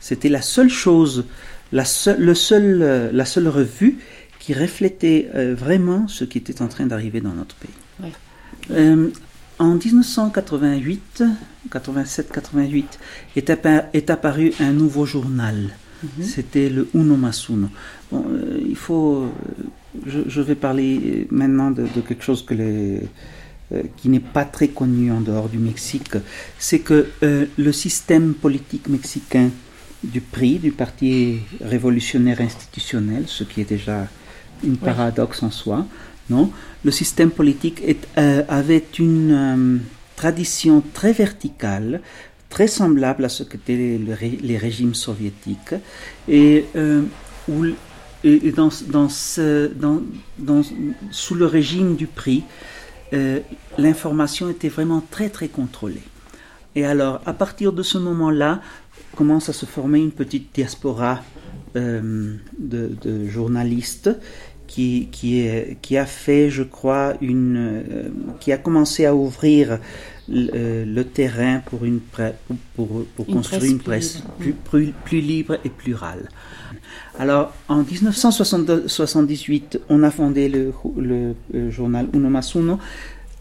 C'était la seule chose, la, le seul, la seule revue qui reflétait euh, vraiment ce qui était en train d'arriver dans notre pays. Euh, en 1988, 87-88, est, apparu un nouveau journal. Mhm. C'était le Uno Masuno. Bon, euh, il faut, je, vais parler maintenant de, quelque chose que les, qui n'est pas très connu en dehors du Mexique. C'est que le système politique mexicain du PRI, du Parti révolutionnaire institutionnel, ce qui est déjà une paradoxe en soi. Non? Le système politique euh, avait une euh, tradition très verticale, très semblable à ce qu'étaient les, régimes soviétiques, et, euh, où, dans, dans ce, dans, sous le régime du prix, l'information était vraiment très très contrôlée. Et alors, à partir de ce moment-là, commence à se former une petite diaspora de, de, journalistes qui, qui, est, qui a fait, je crois, une, euh, qui a commencé à ouvrir le, euh, terrain pour, une, pour, pour, construire une presse plus, plus, plus, libre et plurale. Alors, en 1978, on a fondé le, le, le journal Uno Masuno.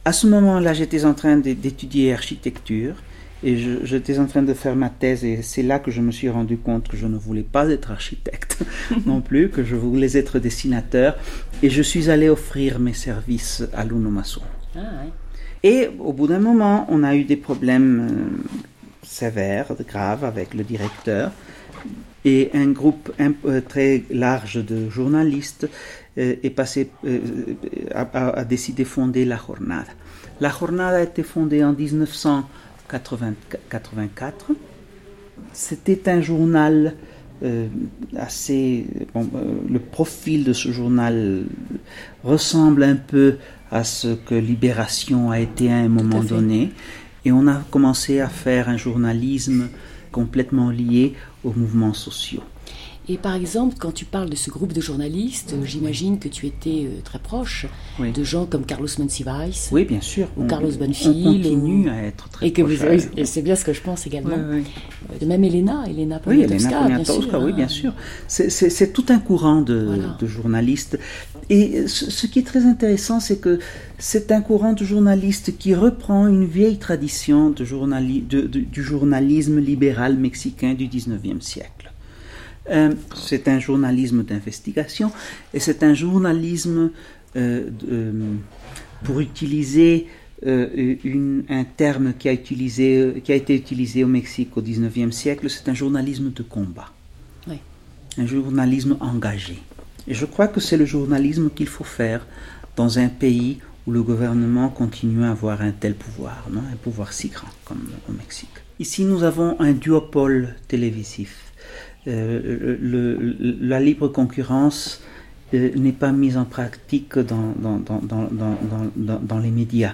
À ce moment-là, j'étais en train d'étudier architecture. Et j'étais en train de faire ma thèse et c'est là que je me suis rendu compte que je ne voulais pas être architecte non plus, que je voulais être dessinateur. Et je suis allé offrir mes services à l'Unomaso. Ah, Et au bout d'un moment, on a eu des problèmes euh, sévères, graves avec le directeur. Et un groupe euh, très large de journalistes euh, est passé, a, a, décidé de fonder La Jornada. La Jornada a été fondée en 1900. 84. C'était un journal euh, assez. Bon, euh, le profil de ce journal ressemble un peu à ce que Libération a été à un moment donné. Et on a commencé à faire un journalisme complètement lié aux mouvements sociaux. Et par exemple, quand tu parles de ce groupe de journalistes, j'imagine que tu étais euh, très proche de gens comme Carlos Monsiváis. Oui, bien sûr. Ou Carlos Bonfil. On continue à être très et que proche. et c'est bien ce que je pense également. De même Elena, Elena Oui, Elena bien sûr. Oui, bien sûr. C'est tout un courant de, de journalistes. Et ce, qui est très intéressant, c'est que c'est un courant de journalistes qui reprend une vieille tradition de journali de, du journalisme libéral mexicain du 19e siècle. Euh, c'est un journalisme d'investigation et c'est un journalisme euh, euh, pour utiliser un terme qui a, utilisé, qui a été utilisé au Mexique au XIXe siècle, c'est un journalisme de combat, un journalisme engagé. Et je crois que c'est le journalisme qu'il faut faire dans un pays où le gouvernement continue à avoir un tel pouvoir, non un pouvoir si grand comme au Mexique. Ici, nous avons un duopole télévisif euh, le, la libre concurrence euh, n'est pas mise en pratique dans, dans, dans, dans, les médias.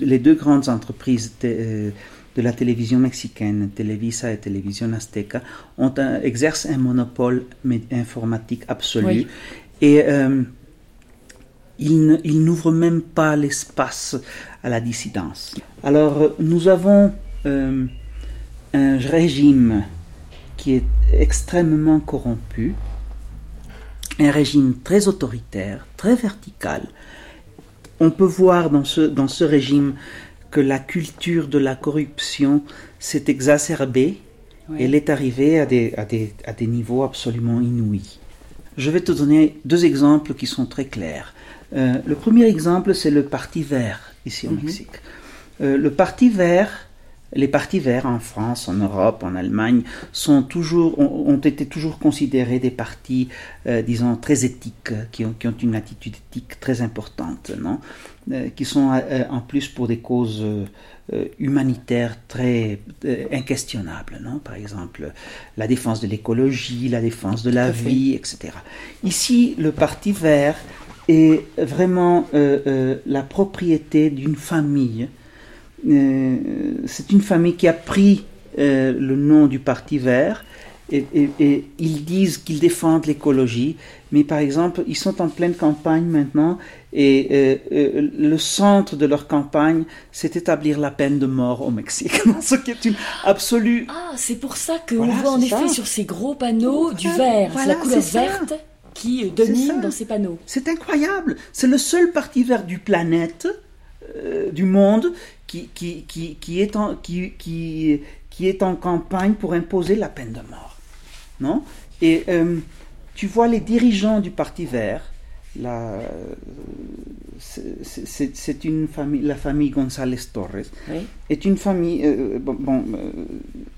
Les deux grandes entreprises de, euh, de, la télévision mexicaine, Televisa et Télévision Azteca, ont exercent un monopole informatique absolu. Et ils n'ouvrent même pas l'espace à la dissidence. Alors, nous avons un régime qui est extrêmement corrompu, un régime très autoritaire, très vertical. On peut voir dans ce, dans ce régime que la culture de la corruption s'est exacerbée. Elle est arrivée à des, à, des, à des, niveaux absolument inouïs. Je vais te donner deux exemples qui sont très clairs. Euh, le premier exemple, c'est le Parti vert ici au mhm. Mexique. Euh, le Parti vert les partis verts en France, en Europe, en Allemagne sont toujours, ont, été toujours considérés des partis, euh, disons, très éthiques, qui ont, qui ont, une attitude éthique très importante, non? Euh, qui sont euh, en plus pour des causes humanitaires très inquestionnables, non? Par exemple la défense de l'écologie, la défense de la vie, etc. Ici, le Parti vert est vraiment la propriété d'une famille euh, c'est une famille qui a pris euh, le nom du Parti vert et, ils disent qu'ils défendent l'écologie, mais par exemple, ils sont en pleine campagne maintenant et euh, le centre de leur campagne, c'est établir la peine de mort au Mexique, ce qui est une absolue... Ah, c'est pour ça qu'on voit en effet sur ces gros panneaux du vert, la couleur verte qui domine dans ces panneaux. C'est incroyable, c'est le seul parti vert du planète, du monde, qui, qui, qui, est en, qui, qui, qui, est en campagne pour imposer la peine de mort. Non? Et euh, tu vois les dirigeants du Parti vert, c'est une famille, la famille González Torres, est une famille, euh, bon, euh,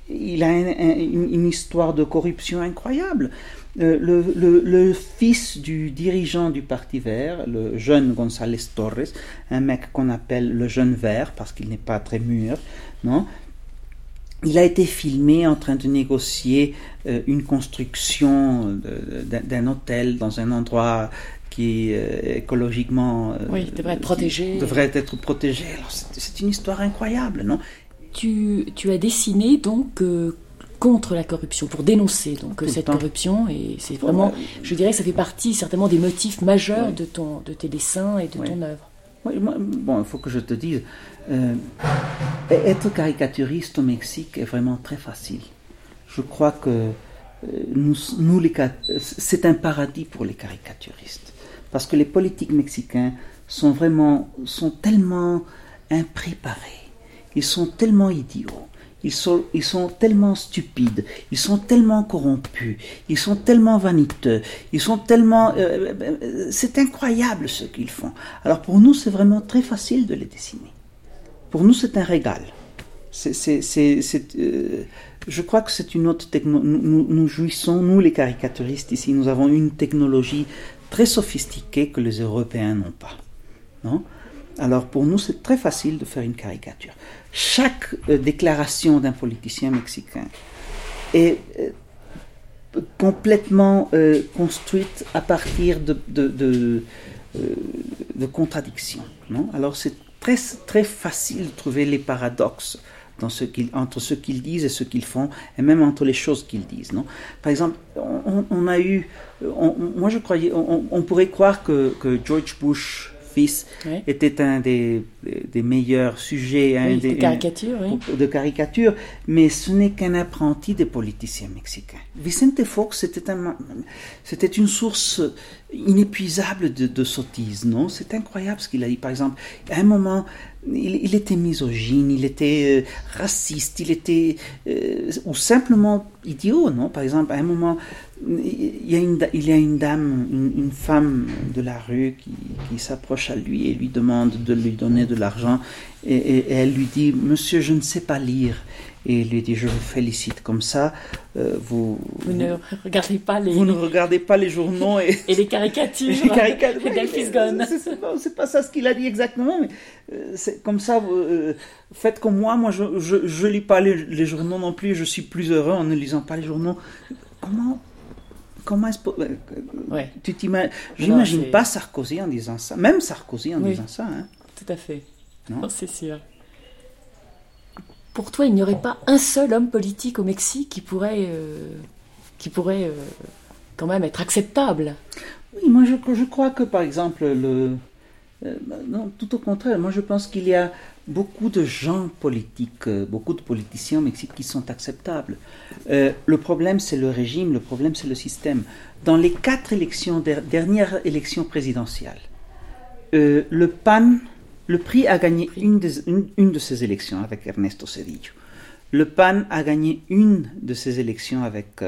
il a une, histoire de corruption incroyable. Euh, le, fils du dirigeant du Parti vert, le jeune González Torres, un mec qu'on appelle le jeune vert parce qu'il n'est pas très mûr, non il a été filmé en train de négocier euh, une construction d'un hôtel dans un endroit qui euh, écologiquement oui, devrait être protégé. Devrait être protégé. C'est une histoire incroyable, non? Tu, tu, as dessiné donc contre la corruption, pour dénoncer donc cette corruption. Et c'est vraiment, je dirais que ça fait partie certainement des motifs majeurs de, ton, de tes dessins et de ton œuvre. bon, il faut que je te dise, euh, être caricaturiste au Mexique est vraiment très facile. Je crois que euh, nous, nous les, c'est un paradis pour les caricaturistes. Parce que les politiques mexicains sont vraiment, sont tellement impréparés, ils sont tellement idiots ils sont, tellement stupides, ils sont tellement corrompus, ils sont tellement vaniteux, ils sont tellement... Euh, euh, c'est incroyable ce qu'ils font. Alors pour nous, c'est vraiment très facile de les dessiner. Pour nous, c'est un régal. Euh, je crois que c'est une autre technologie. Nous, nous, jouissons, nous les caricaturistes ici, nous avons une technologie très sophistiquée que les Européens n'ont pas. Non? Alors pour nous, c'est très facile de faire une caricature. Chaque euh, déclaration d'un politicien mexicain est euh, complètement euh, construite à partir de, de, contradictions. Alors c'est très, très facile de trouver les paradoxes entre ce qu'ils disent et ce qu'ils font, et même entre les choses qu'ils disent. Par exemple, on, a eu, moi je croyais, on, pourrait croire que, que George Bush fils était un des, des, meilleurs sujets hein, de, caricature, de caricature, mais ce n'est qu'un apprenti des politiciens mexicains. Vicente Fox, c'était un, c'était une source inépuisable de, de sottises, non? C'est incroyable ce qu'il a dit. Par exemple, à un moment, il, était misogyne, il était euh, raciste, il était euh, ou simplement idiot, non? Par exemple, à un moment, il y a une, il y a une dame, une, femme de la rue qui, qui s'approche à lui et lui demande de lui donner de l'argent et, et, elle lui dit Monsieur, je ne sais pas lire et il lui dit je vous félicite comme ça euh, vous, vous, ne regardez pas les vous ne regardez pas les journaux et, et les caricatures les caricatures c'est pas ça ce qu'il a dit exactement mais euh, c'est comme ça euh, faites comme moi. Moi je, je lis pas les, les, journaux non plus je suis plus heureux en ne lisant pas les journaux. Comment comment est-ce ouais. tu t'imagines j'imagine pas Sarkozy en disant ça même Sarkozy en disant ça hein. tout à fait. Non c'est sûr. Pour toi, il n'y aurait pas un seul homme politique au Mexique qui pourrait, euh, qui pourrait euh, quand même être acceptable? Oui, moi je, je crois que par exemple, le, euh, non, tout au contraire, moi je pense qu'il y a beaucoup de gens politiques, euh, beaucoup de politiciens au Mexique qui sont acceptables. Euh, le problème, c'est le régime, le problème, c'est le système. Dans les quatre dernières élections présidentielles, euh, le PAN, le PRI a gagné une, de ces élections avec Ernesto Cedillo. Le PAN a gagné une de ces élections avec,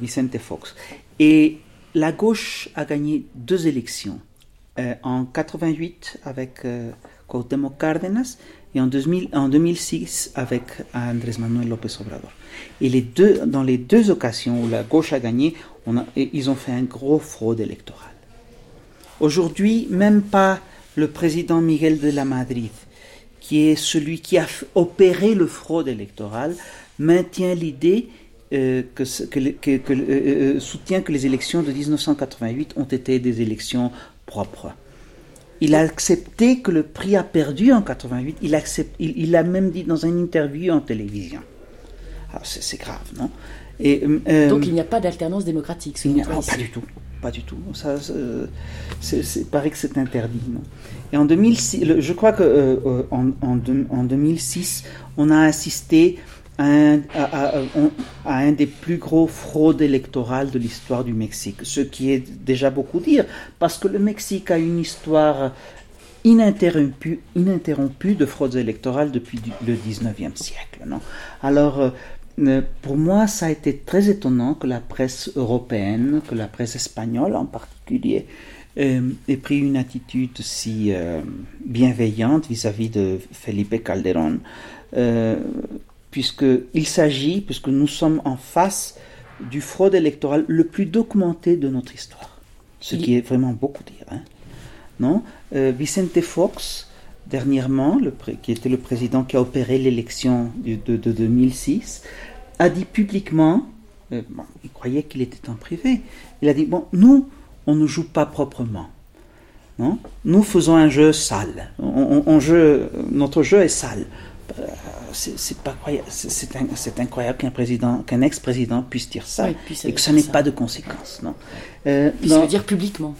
Vicente Fox. Et la gauche a gagné deux élections en 88 avec euh, Cuauhtémoc Cárdenas et en, 2000, en 2006 avec Andrés Manuel López Obrador. Et les deux, dans les deux occasions où la gauche a gagné, a, ils ont fait un gros fraude électorale. Aujourd'hui, même pas le président Miguel de la Madrid, qui est celui qui a opéré le fraude électorale, maintient l'idée euh, que, euh, soutient que les élections de 1988 ont été des élections propre. Il a accepté que le prix a perdu en 88. Il, accepte, il, a même dit dans une interview en télévision. Alors c'est grave, non? Et, euh, Donc il n'y a pas d'alternance démocratique. Il a, pas du tout, pas du tout. Ça, c'est paraît que c'est interdit, non? Et en 2006, je crois que euh, en, en, 2006, on a assisté à un, des plus gros fraudes électorales de l'histoire du Mexique, ce qui est déjà beaucoup dire, parce que le Mexique a une histoire ininterrompue, ininterrompue de fraudes électorales depuis le 19e siècle. Non? Alors, euh, euh, pour moi, ça a été très étonnant que la presse européenne, que la presse espagnole en particulier, euh, ait pris une attitude si bienveillante vis-à-vis de Felipe Calderón puisqu'il s'agit, puisque nous sommes en face du fraude électorale le plus documenté de notre histoire. Ce qui est vraiment beaucoup dire. Hein. Non? Euh, Vicente Fox, dernièrement, le qui était le président qui a opéré l'élection de, 2006, a dit publiquement, euh, il croyait qu'il était en privé, il a dit, bon, nous, on ne joue pas proprement. Non? Nous faisons un jeu sale. On, notre jeu est sale. Euh, c'est pas c'est incroyable qu'un président, qu'un ex-président puisse dire ça et que ça n'ait pas de conséquences, non euh, dans, dire publiquement.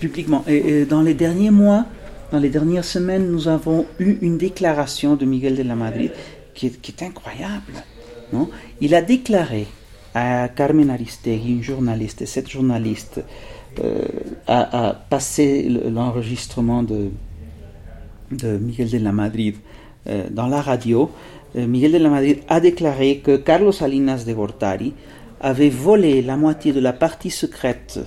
Publiquement. Et, dans les derniers mois, dans les dernières semaines, nous avons eu une déclaration de Miguel de la Madrid qui est, qui est incroyable, non Il a déclaré à Carmen Aristegui, une journaliste, et cette journaliste euh, a, a, passé l'enregistrement de, de Miguel de la Madrid dans la radio, euh, Miguel de la Madrid a déclaré que Carlos Salinas de Gortari avait volé la moitié de la partie secrète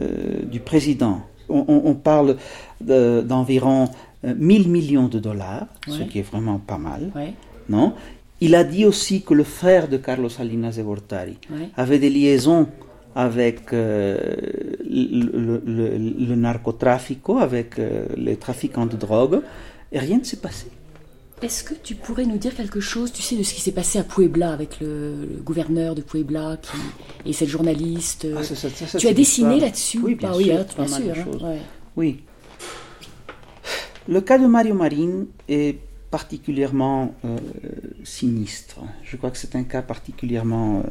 euh, du président. On, parle d'environ 1000 millions de dollars, ce qui est vraiment pas mal. Non? Il a dit aussi que le frère de Carlos Salinas de Gortari avait des liaisons avec le, le, narcotrafic, avec les trafiquants de drogue, et rien ne s'est passé. Est-ce que tu pourrais nous dire quelque chose, tu sais, de ce qui s'est passé à Puebla avec le, gouverneur de Puebla qui, et cette journaliste ah, Tu as dessiné là-dessus? Oui, bien sûr. Oui. Le cas de Mario Marin est particulièrement euh, sinistre. Je crois que c'est un cas particulièrement euh,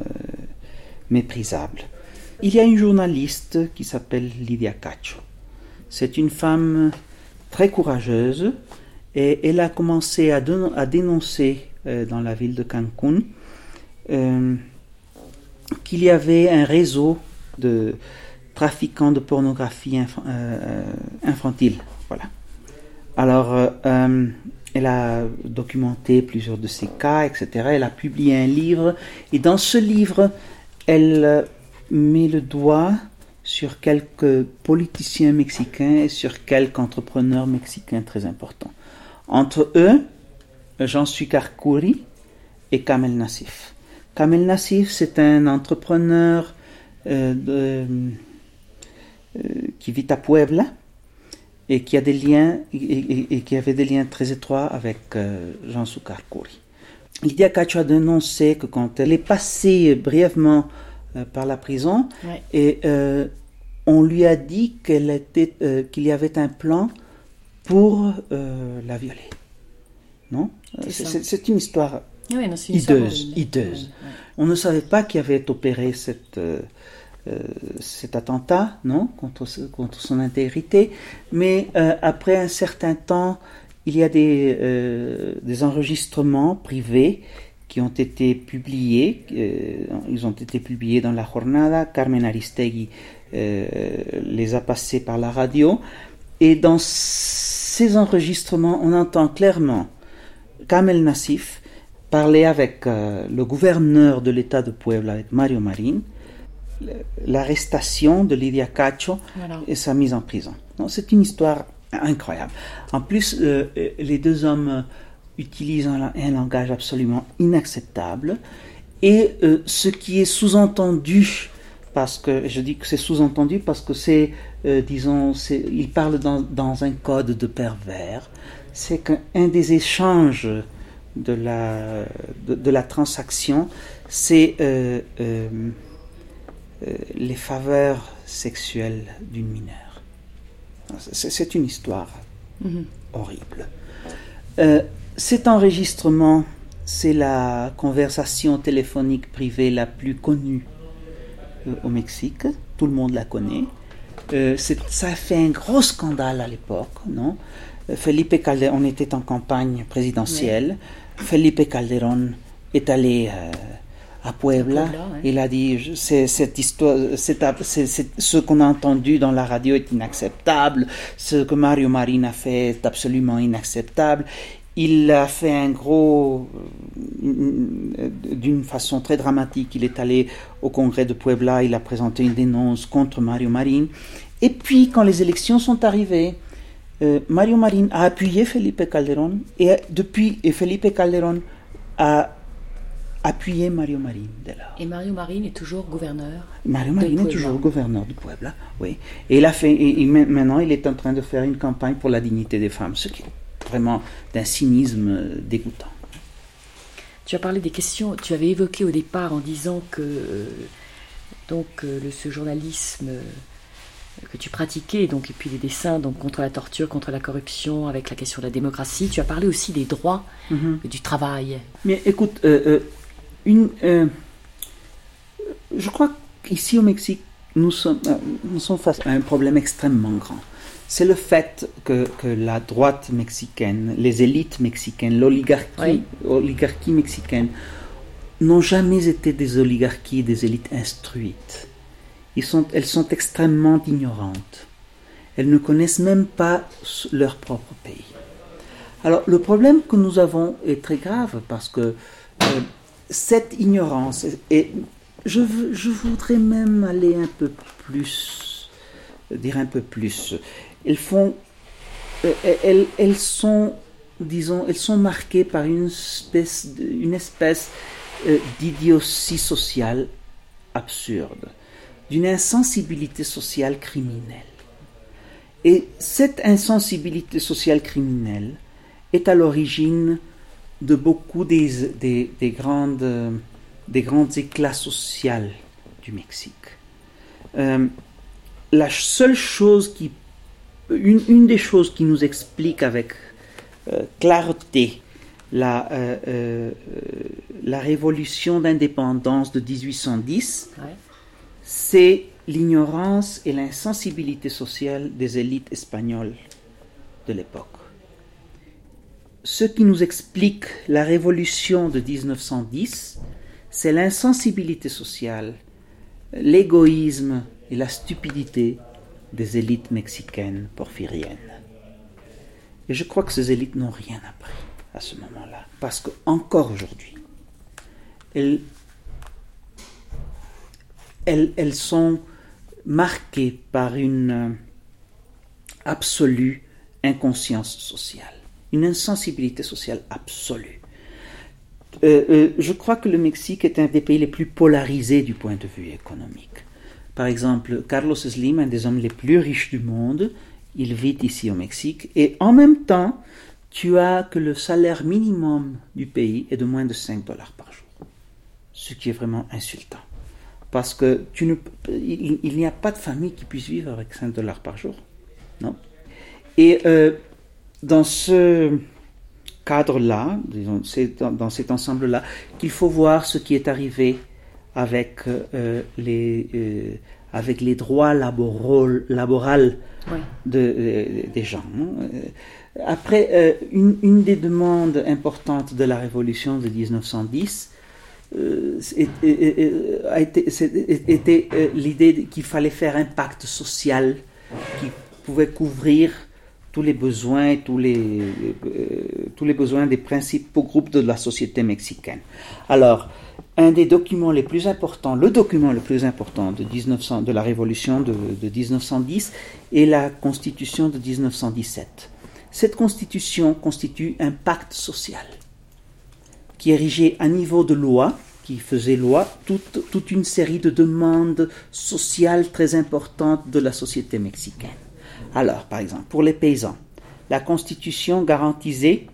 méprisable. Il y a une journaliste qui s'appelle Lydia Cacho. C'est une femme très courageuse et elle a commencé à, dénoncer euh, dans la ville de Cancun euh, qu'il y avait un réseau de trafiquants de pornographie euh, infantile. Voilà. Alors, elle a documenté plusieurs de ces cas, etc. Elle a publié un livre, et dans ce livre, elle met le doigt sur quelques politiciens mexicains et sur quelques entrepreneurs mexicains très importants. Entre eux, Jean Suicarcouri et Kamel Nassif. Kamel Nassif, c'est un entrepreneur euh, euh, qui vit à Puebla et qui a des liens et, qui avait des liens très étroits avec euh, Jean Suicarcouri. Lydia Cacho a dénoncé que quand elle est passée brièvement par la prison et on lui a dit qu'il y avait un plan pour euh, la violer. Non? C'est une histoire hideuse. hideuse. On ne savait pas qui avait opéré cette, euh, cet attentat, non, contre, contre son intégrité. Mais après un certain temps, il y a des, des enregistrements privés qui ont été publiés. ils ont été publiés dans la Jornada. Carmen Aristegui les a passés par la radio. Et dans ces enregistrements, on entend clairement Kamel Nassif parler avec euh, le gouverneur de l'État de Puebla, avec Mario Marin, l'arrestation de Lydia Cacho et sa mise en prison. C'est une histoire incroyable. En plus, euh, les deux hommes utilisent un, langage absolument inacceptable. Et euh, ce qui est sous-entendu parce que je dis que c'est sous-entendu parce que c'est, euh, disons, il parle dans, un code de pervers. C'est qu'un des échanges de la, de, la transaction, c'est euh, euh, les faveurs sexuelles d'une mineure. C'est une histoire mm-hmm. horrible. cet enregistrement, c'est la conversation téléphonique privée la plus connue au Mexique, tout le monde la connaît. Euh, ça a fait un gros scandale à l'époque, non? Euh, Felipe Calderón, on était en campagne présidentielle. Felipe Calderón est allé à Puebla. Il a dit cette histoire, ce qu'on a entendu dans la radio est inacceptable. Ce que Mario Marin a fait est absolument inacceptable. Il a fait un gros, euh, d'une façon très dramatique, il est allé au congrès de Puebla, il a présenté une dénonce contre Mario Marin. Et puis, quand les élections sont arrivées, euh, Mario Marin a appuyé Felipe Calderón et depuis, et Felipe Calderón a appuyé Mario Marin Et Mario Marin est toujours gouverneur Mario Marin est toujours gouverneur de Puebla, oui. Et, il a fait, et maintenant, il est en train de faire une campagne pour la dignité des femmes, ce qui vraiment d'un cynisme dégoûtant. Tu as parlé des questions, tu avais évoqué au départ en disant que euh, donc euh, le, ce journalisme euh, que tu pratiquais, donc, et puis les dessins donc, contre la torture, contre la corruption, avec la question de la démocratie, tu as parlé aussi des droits mhm. du travail. Mais écoute, une, je crois qu'ici au Mexique, nous sommes, nous sommes face à un problème extrêmement grand c'est le fait que, la droite mexicaine, les élites mexicaines, l'oligarchie mexicaine n'ont jamais été des oligarchies, des élites instruites. elles sont extrêmement ignorantes. Elles ne connaissent même pas leur propre pays. Alors le problème que nous avons est très grave parce que euh, cette ignorance, et je, je voudrais même aller un peu plus, dire un peu plus, elles font, euh, elles, elles, sont, disons, elles sont marquées par une espèce, une espèce euh, d'idiotie sociale absurde, d'une insensibilité sociale criminelle. Et cette insensibilité sociale criminelle est à l'origine de beaucoup des, des, des, grandes, des grands éclats sociaux du Mexique. Euh, la seule chose qui une, des choses qui nous explique avec euh, clarté la, euh, euh, la révolution d'indépendance de 1810, c'est l'ignorance et l'insensibilité sociale des élites espagnoles de l'époque. Ce qui nous explique la révolution de 1910, c'est l'insensibilité sociale, l'égoïsme et la stupidité des élites mexicaines porphyriennes. Et je crois que ces élites n'ont rien appris à ce moment-là, parce qu'encore aujourd'hui, elles, elles, elles, sont marquées par une absolue inconscience sociale, une insensibilité sociale absolue. Euh, euh, je crois que le Mexique est un des pays les plus polarisés du point de vue économique. Par exemple, Carlos Slim, un des hommes les plus riches du monde, il vit ici au Mexique, et en même temps, tu as que le salaire minimum du pays est de moins de 5 dollars par jour. Ce qui est vraiment insultant. Parce que tu ne, il, n'y a pas de famille qui puisse vivre avec 5 dollars par jour. Non. Et euh, dans ce cadre-là, dans cet ensemble-là, qu'il faut voir ce qui est arrivé avec, euh, les, euh, avec les droits laboraux, laboraux des gens. Hein. Après, une, une, des demandes importantes de la révolution de 1910 a été, l'idée qu'il fallait faire un pacte social qui pouvait couvrir tous les besoins, tous les besoins des principaux groupes de la société mexicaine. Alors, un des documents les plus importants, le document le plus important de, 1900, de la révolution de, de 1910 est la constitution de 1917. Cette constitution constitue un pacte social qui érigeait à niveau de loi, qui faisait loi, toute, toute une série de demandes sociales très importantes de la société mexicaine. Alors, par exemple, pour les paysans, la Constitution garantisait,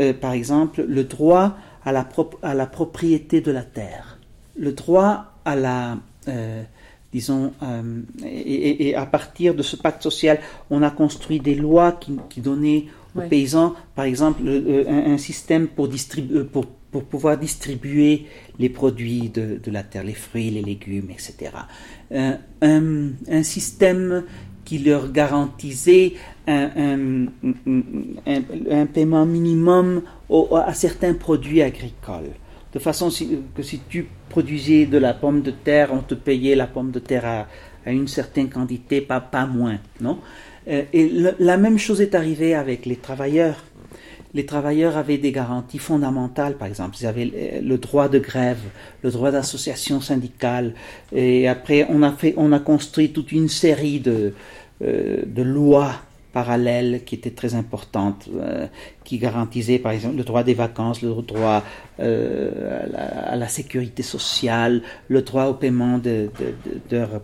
euh, par exemple, le droit à la, à la, propriété de la terre, le droit à la, euh, disons, euh, et, à partir de ce pacte social, on a construit des lois qui, donnaient aux paysans, par exemple, un, système pour, pour, pour, pouvoir distribuer les produits de, de, la terre, les fruits, les légumes, etc. un, un système qui leur garantisait un, un, paiement minimum à certains produits agricoles. De façon que si tu produisais de la pomme de terre, on te payait la pomme de terre à, une certaine quantité, pas, pas moins. Non? Euh, Et la même chose est arrivée avec les travailleurs. Les travailleurs avaient des garanties fondamentales, par exemple, ils avaient le droit de grève, le droit d'association syndicale, et après on a, fait, on a construit toute une série de, euh, de lois parallèles qui étaient très importantes, euh, qui garantisaient par exemple le droit des vacances, le droit euh, à, la, sécurité sociale, le droit au paiement d'heures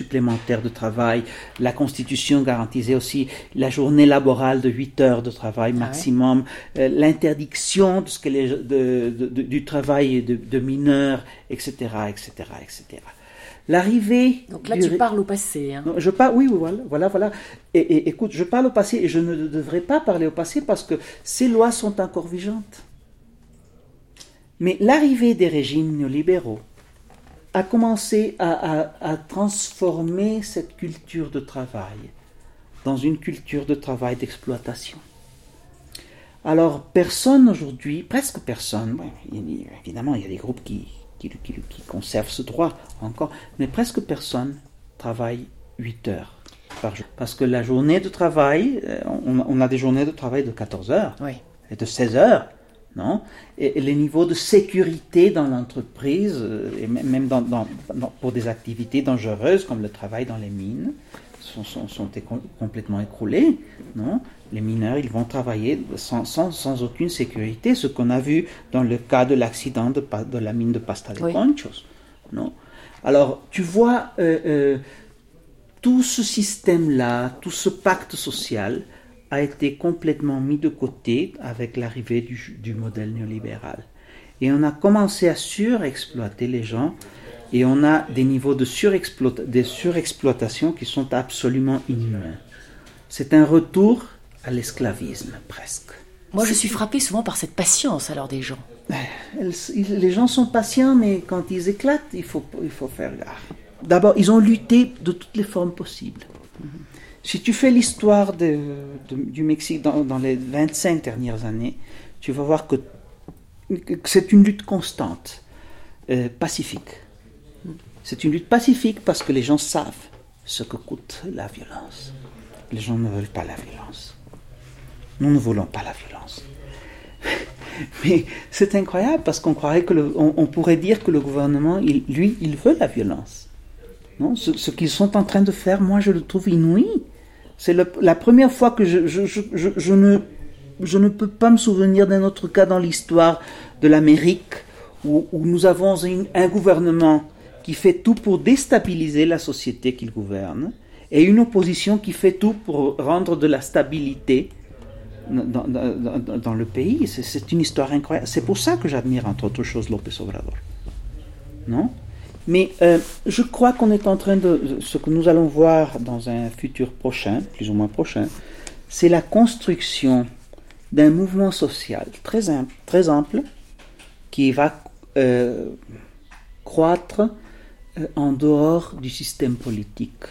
supplémentaires de travail. La Constitution garantissait aussi la journée laborale de 8 heures de travail ah maximum, l'interdiction de ce que les, du travail de, mineurs, etc., etc., etc. L'arrivée. Donc là, tu parles au passé. Hein. je parle, oui, voilà, voilà, voilà. Et, écoute, je parle au passé et je ne devrais pas parler au passé parce que ces lois sont encore vigeantes. Mais l'arrivée des régimes néolibéraux a commencé à, à, transformer cette culture de travail dans une culture de travail d'exploitation. Alors, personne aujourd'hui, presque personne, évidemment, il y a des groupes qui, qui, conserve ce droit encore, mais presque personne travaille 8 heures par jour. Parce que la journée de travail, euh, on, a des journées de travail de 14 heures et de 16 heures. Non? Et, les niveaux de sécurité dans l'entreprise, euh, et même dans, pour des activités dangereuses comme le travail dans les mines, sont, sont, sont complètement écroulés. Non? Les mineurs, ils vont travailler sans, sans, aucune sécurité, ce qu'on a vu dans le cas de l'accident de, de, la mine de Pasta de Conchos. Non? Alors, tu vois, euh, euh, tout ce système-là, tout ce pacte social a été complètement mis de côté avec l'arrivée du, du, modèle néolibéral. Et on a commencé à surexploiter les gens et on a des niveaux de, de surexploitation qui sont absolument inhumains. C'est un retour à l'esclavisme presque. Moi, je suis frappée souvent par cette patience alors des gens. Les gens sont patients, mais quand ils éclatent, il faut, il faut faire gaffe. D'abord, ils ont lutté de toutes les formes possibles. Si tu fais l'histoire de, du Mexique dans, les 25 dernières années, tu vas voir que, c'est une lutte constante, euh, pacifique. C'est une lutte pacifique parce que les gens savent ce que coûte la violence. Les gens ne veulent pas la violence. Nous ne voulons pas la violence. Mais c'est incroyable parce qu'on croirait que on, pourrait dire que le gouvernement, lui, il veut la violence. Non, ce, qu'ils sont en train de faire, moi, je le trouve inouï. C'est la première fois que je, ne, je ne peux pas me souvenir d'un autre cas dans l'histoire de l'Amérique où, nous avons un gouvernement qui fait tout pour déstabiliser la société qu'il gouverne et une opposition qui fait tout pour rendre de la stabilité dans, le pays. C'est une histoire incroyable. C'est pour ça que j'admire, entre autres choses, López Obrador. Non? Mais euh, je crois qu'on est en train de. Ce que nous allons voir dans un futur prochain, plus ou moins prochain, c'est la construction d'un mouvement social très, très ample qui va euh, croître euh, en dehors du système politique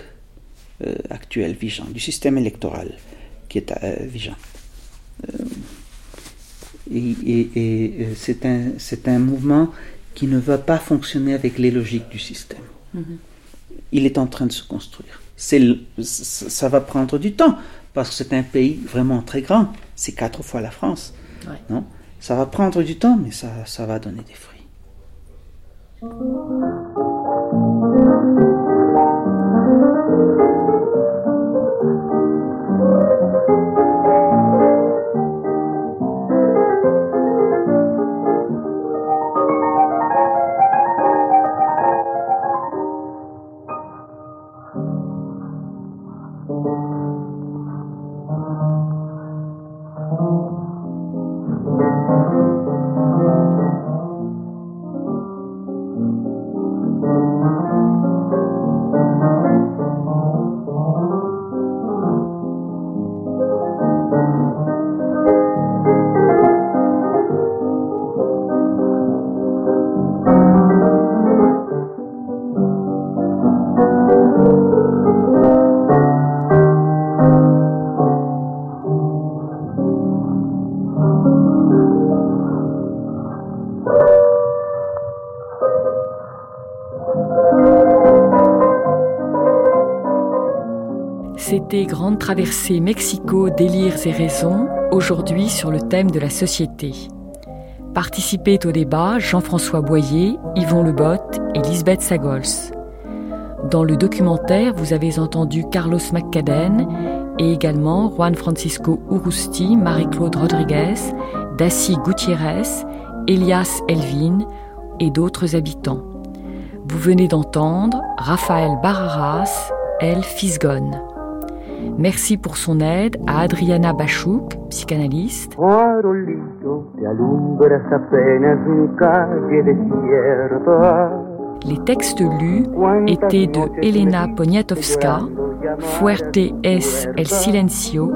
actuel, vigeant, du système électoral qui est euh, vigeant. et, c'est un, un, mouvement qui ne va pas fonctionner avec les logiques du système. Mhm. Il est en train de se construire. ça va prendre du temps parce que c'est un pays vraiment très grand. C'est quatre fois la France. Non? Ça va prendre du temps, mais ça, ça va donner des fruits. Traversée Mexico, délires et raisons, aujourd'hui sur le thème de la société. Participaient au débat Jean-François Boyer, Yvon Lebotte et Lisbeth Sagols. Dans le documentaire, vous avez entendu Carlos McCaden et également Juan Francisco Urusti, Marie-Claude Rodriguez, Daci Gutiérrez, Elias Elvin et d'autres habitants. Vous venez d'entendre Raphaël Barraras, El Fisgone. Merci pour son aide à Adriana Bachouk, psychanalyste. Les textes lus étaient de Elena Poniatowska, Fuerte es el silencio.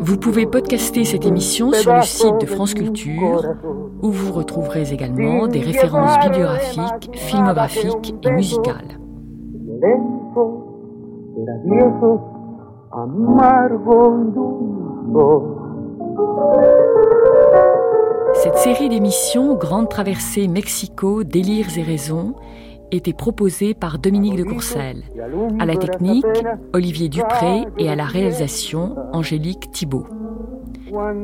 Vous pouvez podcaster cette émission sur le site de France Culture, où vous retrouverez également des références bibliographiques, filmographiques et musicales. Cette série d'émissions Grande Traversée Mexico, Délires et Raisons était proposée par Dominique de Courcelles. À la technique, Olivier Dupré et à la réalisation, Angélique Thibault.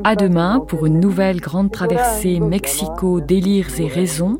À demain pour une nouvelle Grande Traversée Mexico, Délires et Raisons